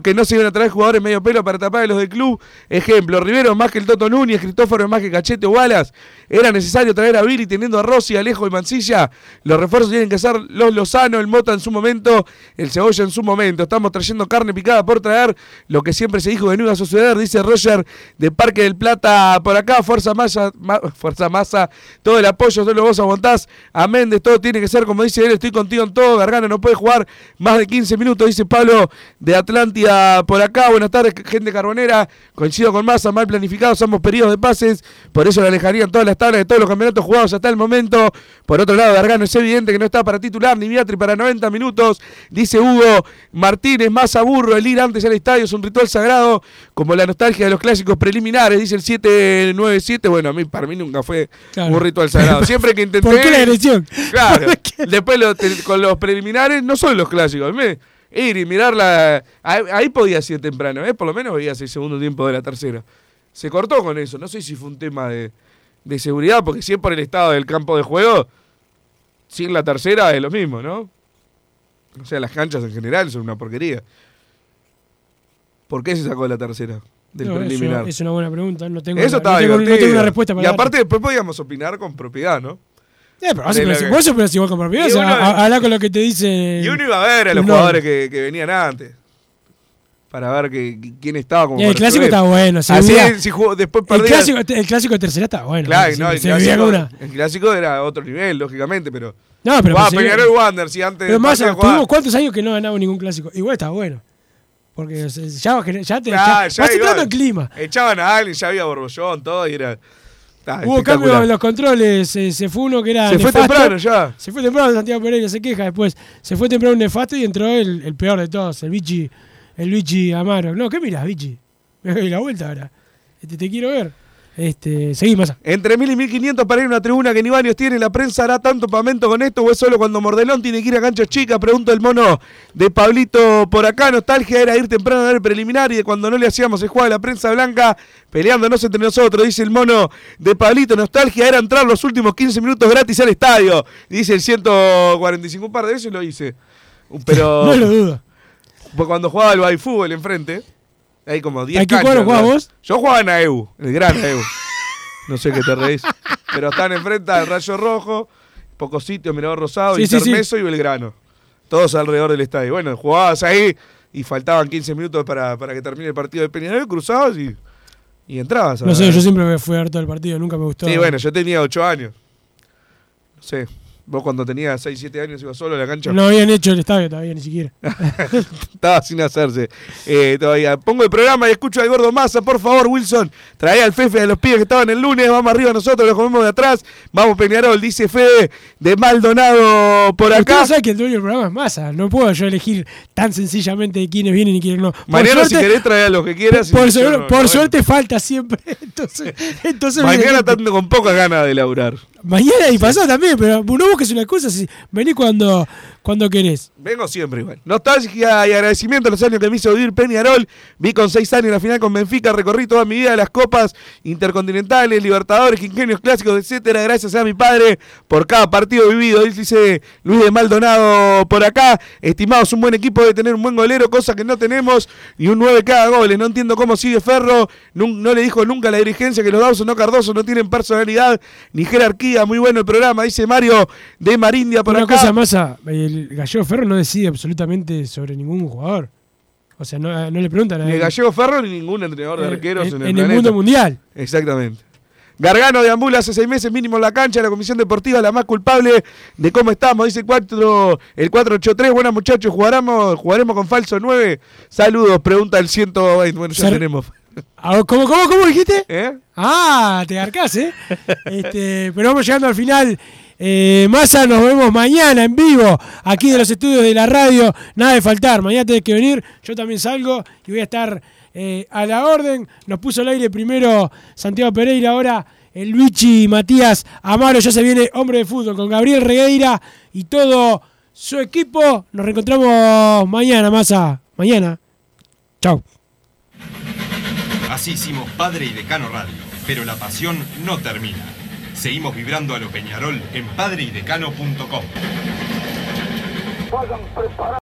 que no se iban a traer jugadores medio pelo para tapar a los del club, ejemplo, Rivero más que el Toto Núñez, Cristóforo más que Cachete o Wallace. Era necesario traer a Billy teniendo a Rossi, Alejo y Mancilla. Los refuerzos tienen que ser los Lozano, el Mota en su momento, el Cebolla en su momento. Estamos trayendo carne picada por traer lo que siempre se dijo que no iba dice Roger de Parque del Plata por acá. Fuerza Massa, ma- Fuerza Massa, todo el apoyo, solo vos aguantás. A Méndez, todo tiene que ser como dice él, estoy contigo en todo. Gargano no puede jugar más de 15 minutos, dice Pablo de Atlántida por acá. Buenas tardes, gente carbonera. Coincido con Massa, mal planificados ambos periodos de pases, por eso la alejarían todas las tablas de todos los campeonatos jugados hasta el momento. Por otro lado, Gargano es evidente que no está para titular ni Beatri para 90 minutos. Dice Hugo Martínez, más aburro, el ir antes al estadio es un ritual sagrado, como la nostalgia de los clásicos preliminares, dice el 797. Bueno, a mí, para mí nunca fue Claro. un ritual sagrado. Siempre que intenté. *laughs* ¿Por qué la agresión? Claro. *laughs* Después lo- te- con los preliminares no son los clásicos. Ir y mirarla. Ahí, ahí podía ser temprano, ¿eh? Por lo menos veías el segundo tiempo de la tercera. Se cortó con eso. No sé si fue un tema de, de seguridad, porque si es por el estado del campo de juego, sin la tercera es lo mismo, ¿no? O sea, las canchas en general son una porquería. ¿Por qué se sacó la tercera del No, preliminar? eso es una buena pregunta. No tengo, Eso no estaba tengo- no tengo una respuesta para y dar. aparte después podíamos opinar con propiedad, ¿no? Eh, pero de opinas- la- vos opinas igual con propiedad. O sea, a- habla con lo que te dice. Y uno iba a ver a los No. jugadores que, que venían antes. Para ver que, que- quién estaba como Y el clásico está bueno. Se Así si jugó- después el, perdía- clásico, el clásico de tercera está bueno. Claro, no, el, clásico, una- el clásico era otro nivel, lógicamente, pero. No, pero Jugaba se veía- Peñarol Wander, si antes. Pero más, a tuvimos cuántos años que no ganamos ningún clásico. Igual está bueno. Porque ya, ya te. Claro, ya, vas igual. entrando en clima. Echaban a alguien, ya había borbollón, todo, y era. está Hubo cambios en los controles. Se, se fue uno que era. Se fue temprano ya. Se fue temprano, Santiago Pereira se queja después. Se fue temprano un nefasto y entró el, el peor de todos, el Vichy, el Vichy Amaro. No, ¿qué mirás, Vichy? Me *laughs* doy la vuelta ahora. Este, te quiero ver. Este, seguí más. Entre 1000 y 1500 para ir a una tribuna que ni varios tiene, ¿la prensa hará tanto pamento con esto o es solo cuando Mordelón tiene que ir a canchas chicas? Pregunta el mono de Pablito por acá. Nostalgia era ir temprano a ver el preliminar y de cuando no le hacíamos el juego de la prensa blanca peleándonos entre nosotros, dice el mono de Pablito. Nostalgia era entrar los últimos 15 minutos gratis al estadio, dice el 145. Un par de veces lo hice. Pero. *laughs* No lo dudo. Cuando jugaba el fútbol enfrente, hay como 10 ¿A qué canchas. jugabas vos? Yo jugaba en AEU, el gran AEU. No sé qué te reís. *laughs* Pero están enfrente al Rayo Rojo, Poco Sitio, Mirador Rosado, Sí, sí, Intermeso y Belgrano. Todos alrededor del estadio. Bueno, jugabas ahí y faltaban 15 minutos para, para que termine el partido de Peñarol, cruzabas y, y entrabas. No sé, yo siempre me fui a ver todo el partido, nunca me gustó. Sí, bueno, yo tenía 8 años. No sé. Vos cuando tenías 6, 7 años ibas solo a la cancha. No habían hecho el estadio todavía, ni siquiera. *laughs* Estaba sin hacerse eh, todavía. Pongo el programa y escucho al gordo Massa, por favor, Wilson. Trae al Fefe de los pibes que estaban el lunes. Vamos arriba nosotros, los comemos de atrás. Vamos Peñarol, dice Fede de Maldonado por acá. Ustedes saben que el dueño del programa es Massa. No puedo yo elegir tan sencillamente quiénes vienen y quiénes no. Por Mañana, si querés, traer a los que quieras. Por, suerte- no- por no suerte falta siempre. *laughs* Entonces, entonces Mañana estando con pocas ganas de laburar. Mañana y pasado también, pero no busques una excusa. Si, vení cuando, cuando querés. Vengo siempre igual. Nostalgia y agradecimiento a los años que me hizo vivir Peñarol. Vi con seis años la final con Benfica, recorrí toda mi vida las copas intercontinentales, Libertadores, quinquenios clásicos, etcétera. Gracias a mi padre por cada partido vivido. Dice Luis de Maldonado por acá. Estimados, un buen equipo de tener un buen golero, cosa que no tenemos, y un 9 que haga goles. No entiendo cómo sigue Ferro. No, le dijo nunca a la dirigencia que los Dawson no Cardoso no tienen personalidad ni jerarquía. Muy bueno el programa, dice Mario de Marindia por una acá. cosa más, el Gallego Ferro no decide absolutamente sobre ningún jugador. O sea, no, no le preguntan a Ni. Gallego Ferro ni ningún entrenador de Eh, arqueros en- en, el, en el planeta. mundo mundial. Exactamente. Gargano de Ambula hace seis meses mínimo en la cancha, la comisión deportiva la más culpable de cómo estamos, dice 4, el 483, buenas muchachos, jugaremos, jugaremos con falso 9. Saludos, pregunta el 120, bueno, ya tenemos. Ah, ¿Cómo, cómo, cómo dijiste? ¿Eh? Ah, te garcás, ¿eh? Este, pero vamos llegando al final. Eh, Massa, nos vemos mañana en vivo, aquí de los estudios de la radio. Nada de faltar, mañana tenés que venir. Yo también salgo y voy a estar eh, a la orden. Nos puso al aire primero Santiago Pereira, ahora el Luigi Matías Amaro. Ya se viene hombre de fútbol con Gabriel Regueira y todo su equipo. Nos reencontramos mañana, Massa. Mañana. Chau. Así hicimos Padre y Decano Radio, pero la pasión no termina. Seguimos vibrando a lo Peñarol en padreidecano.com.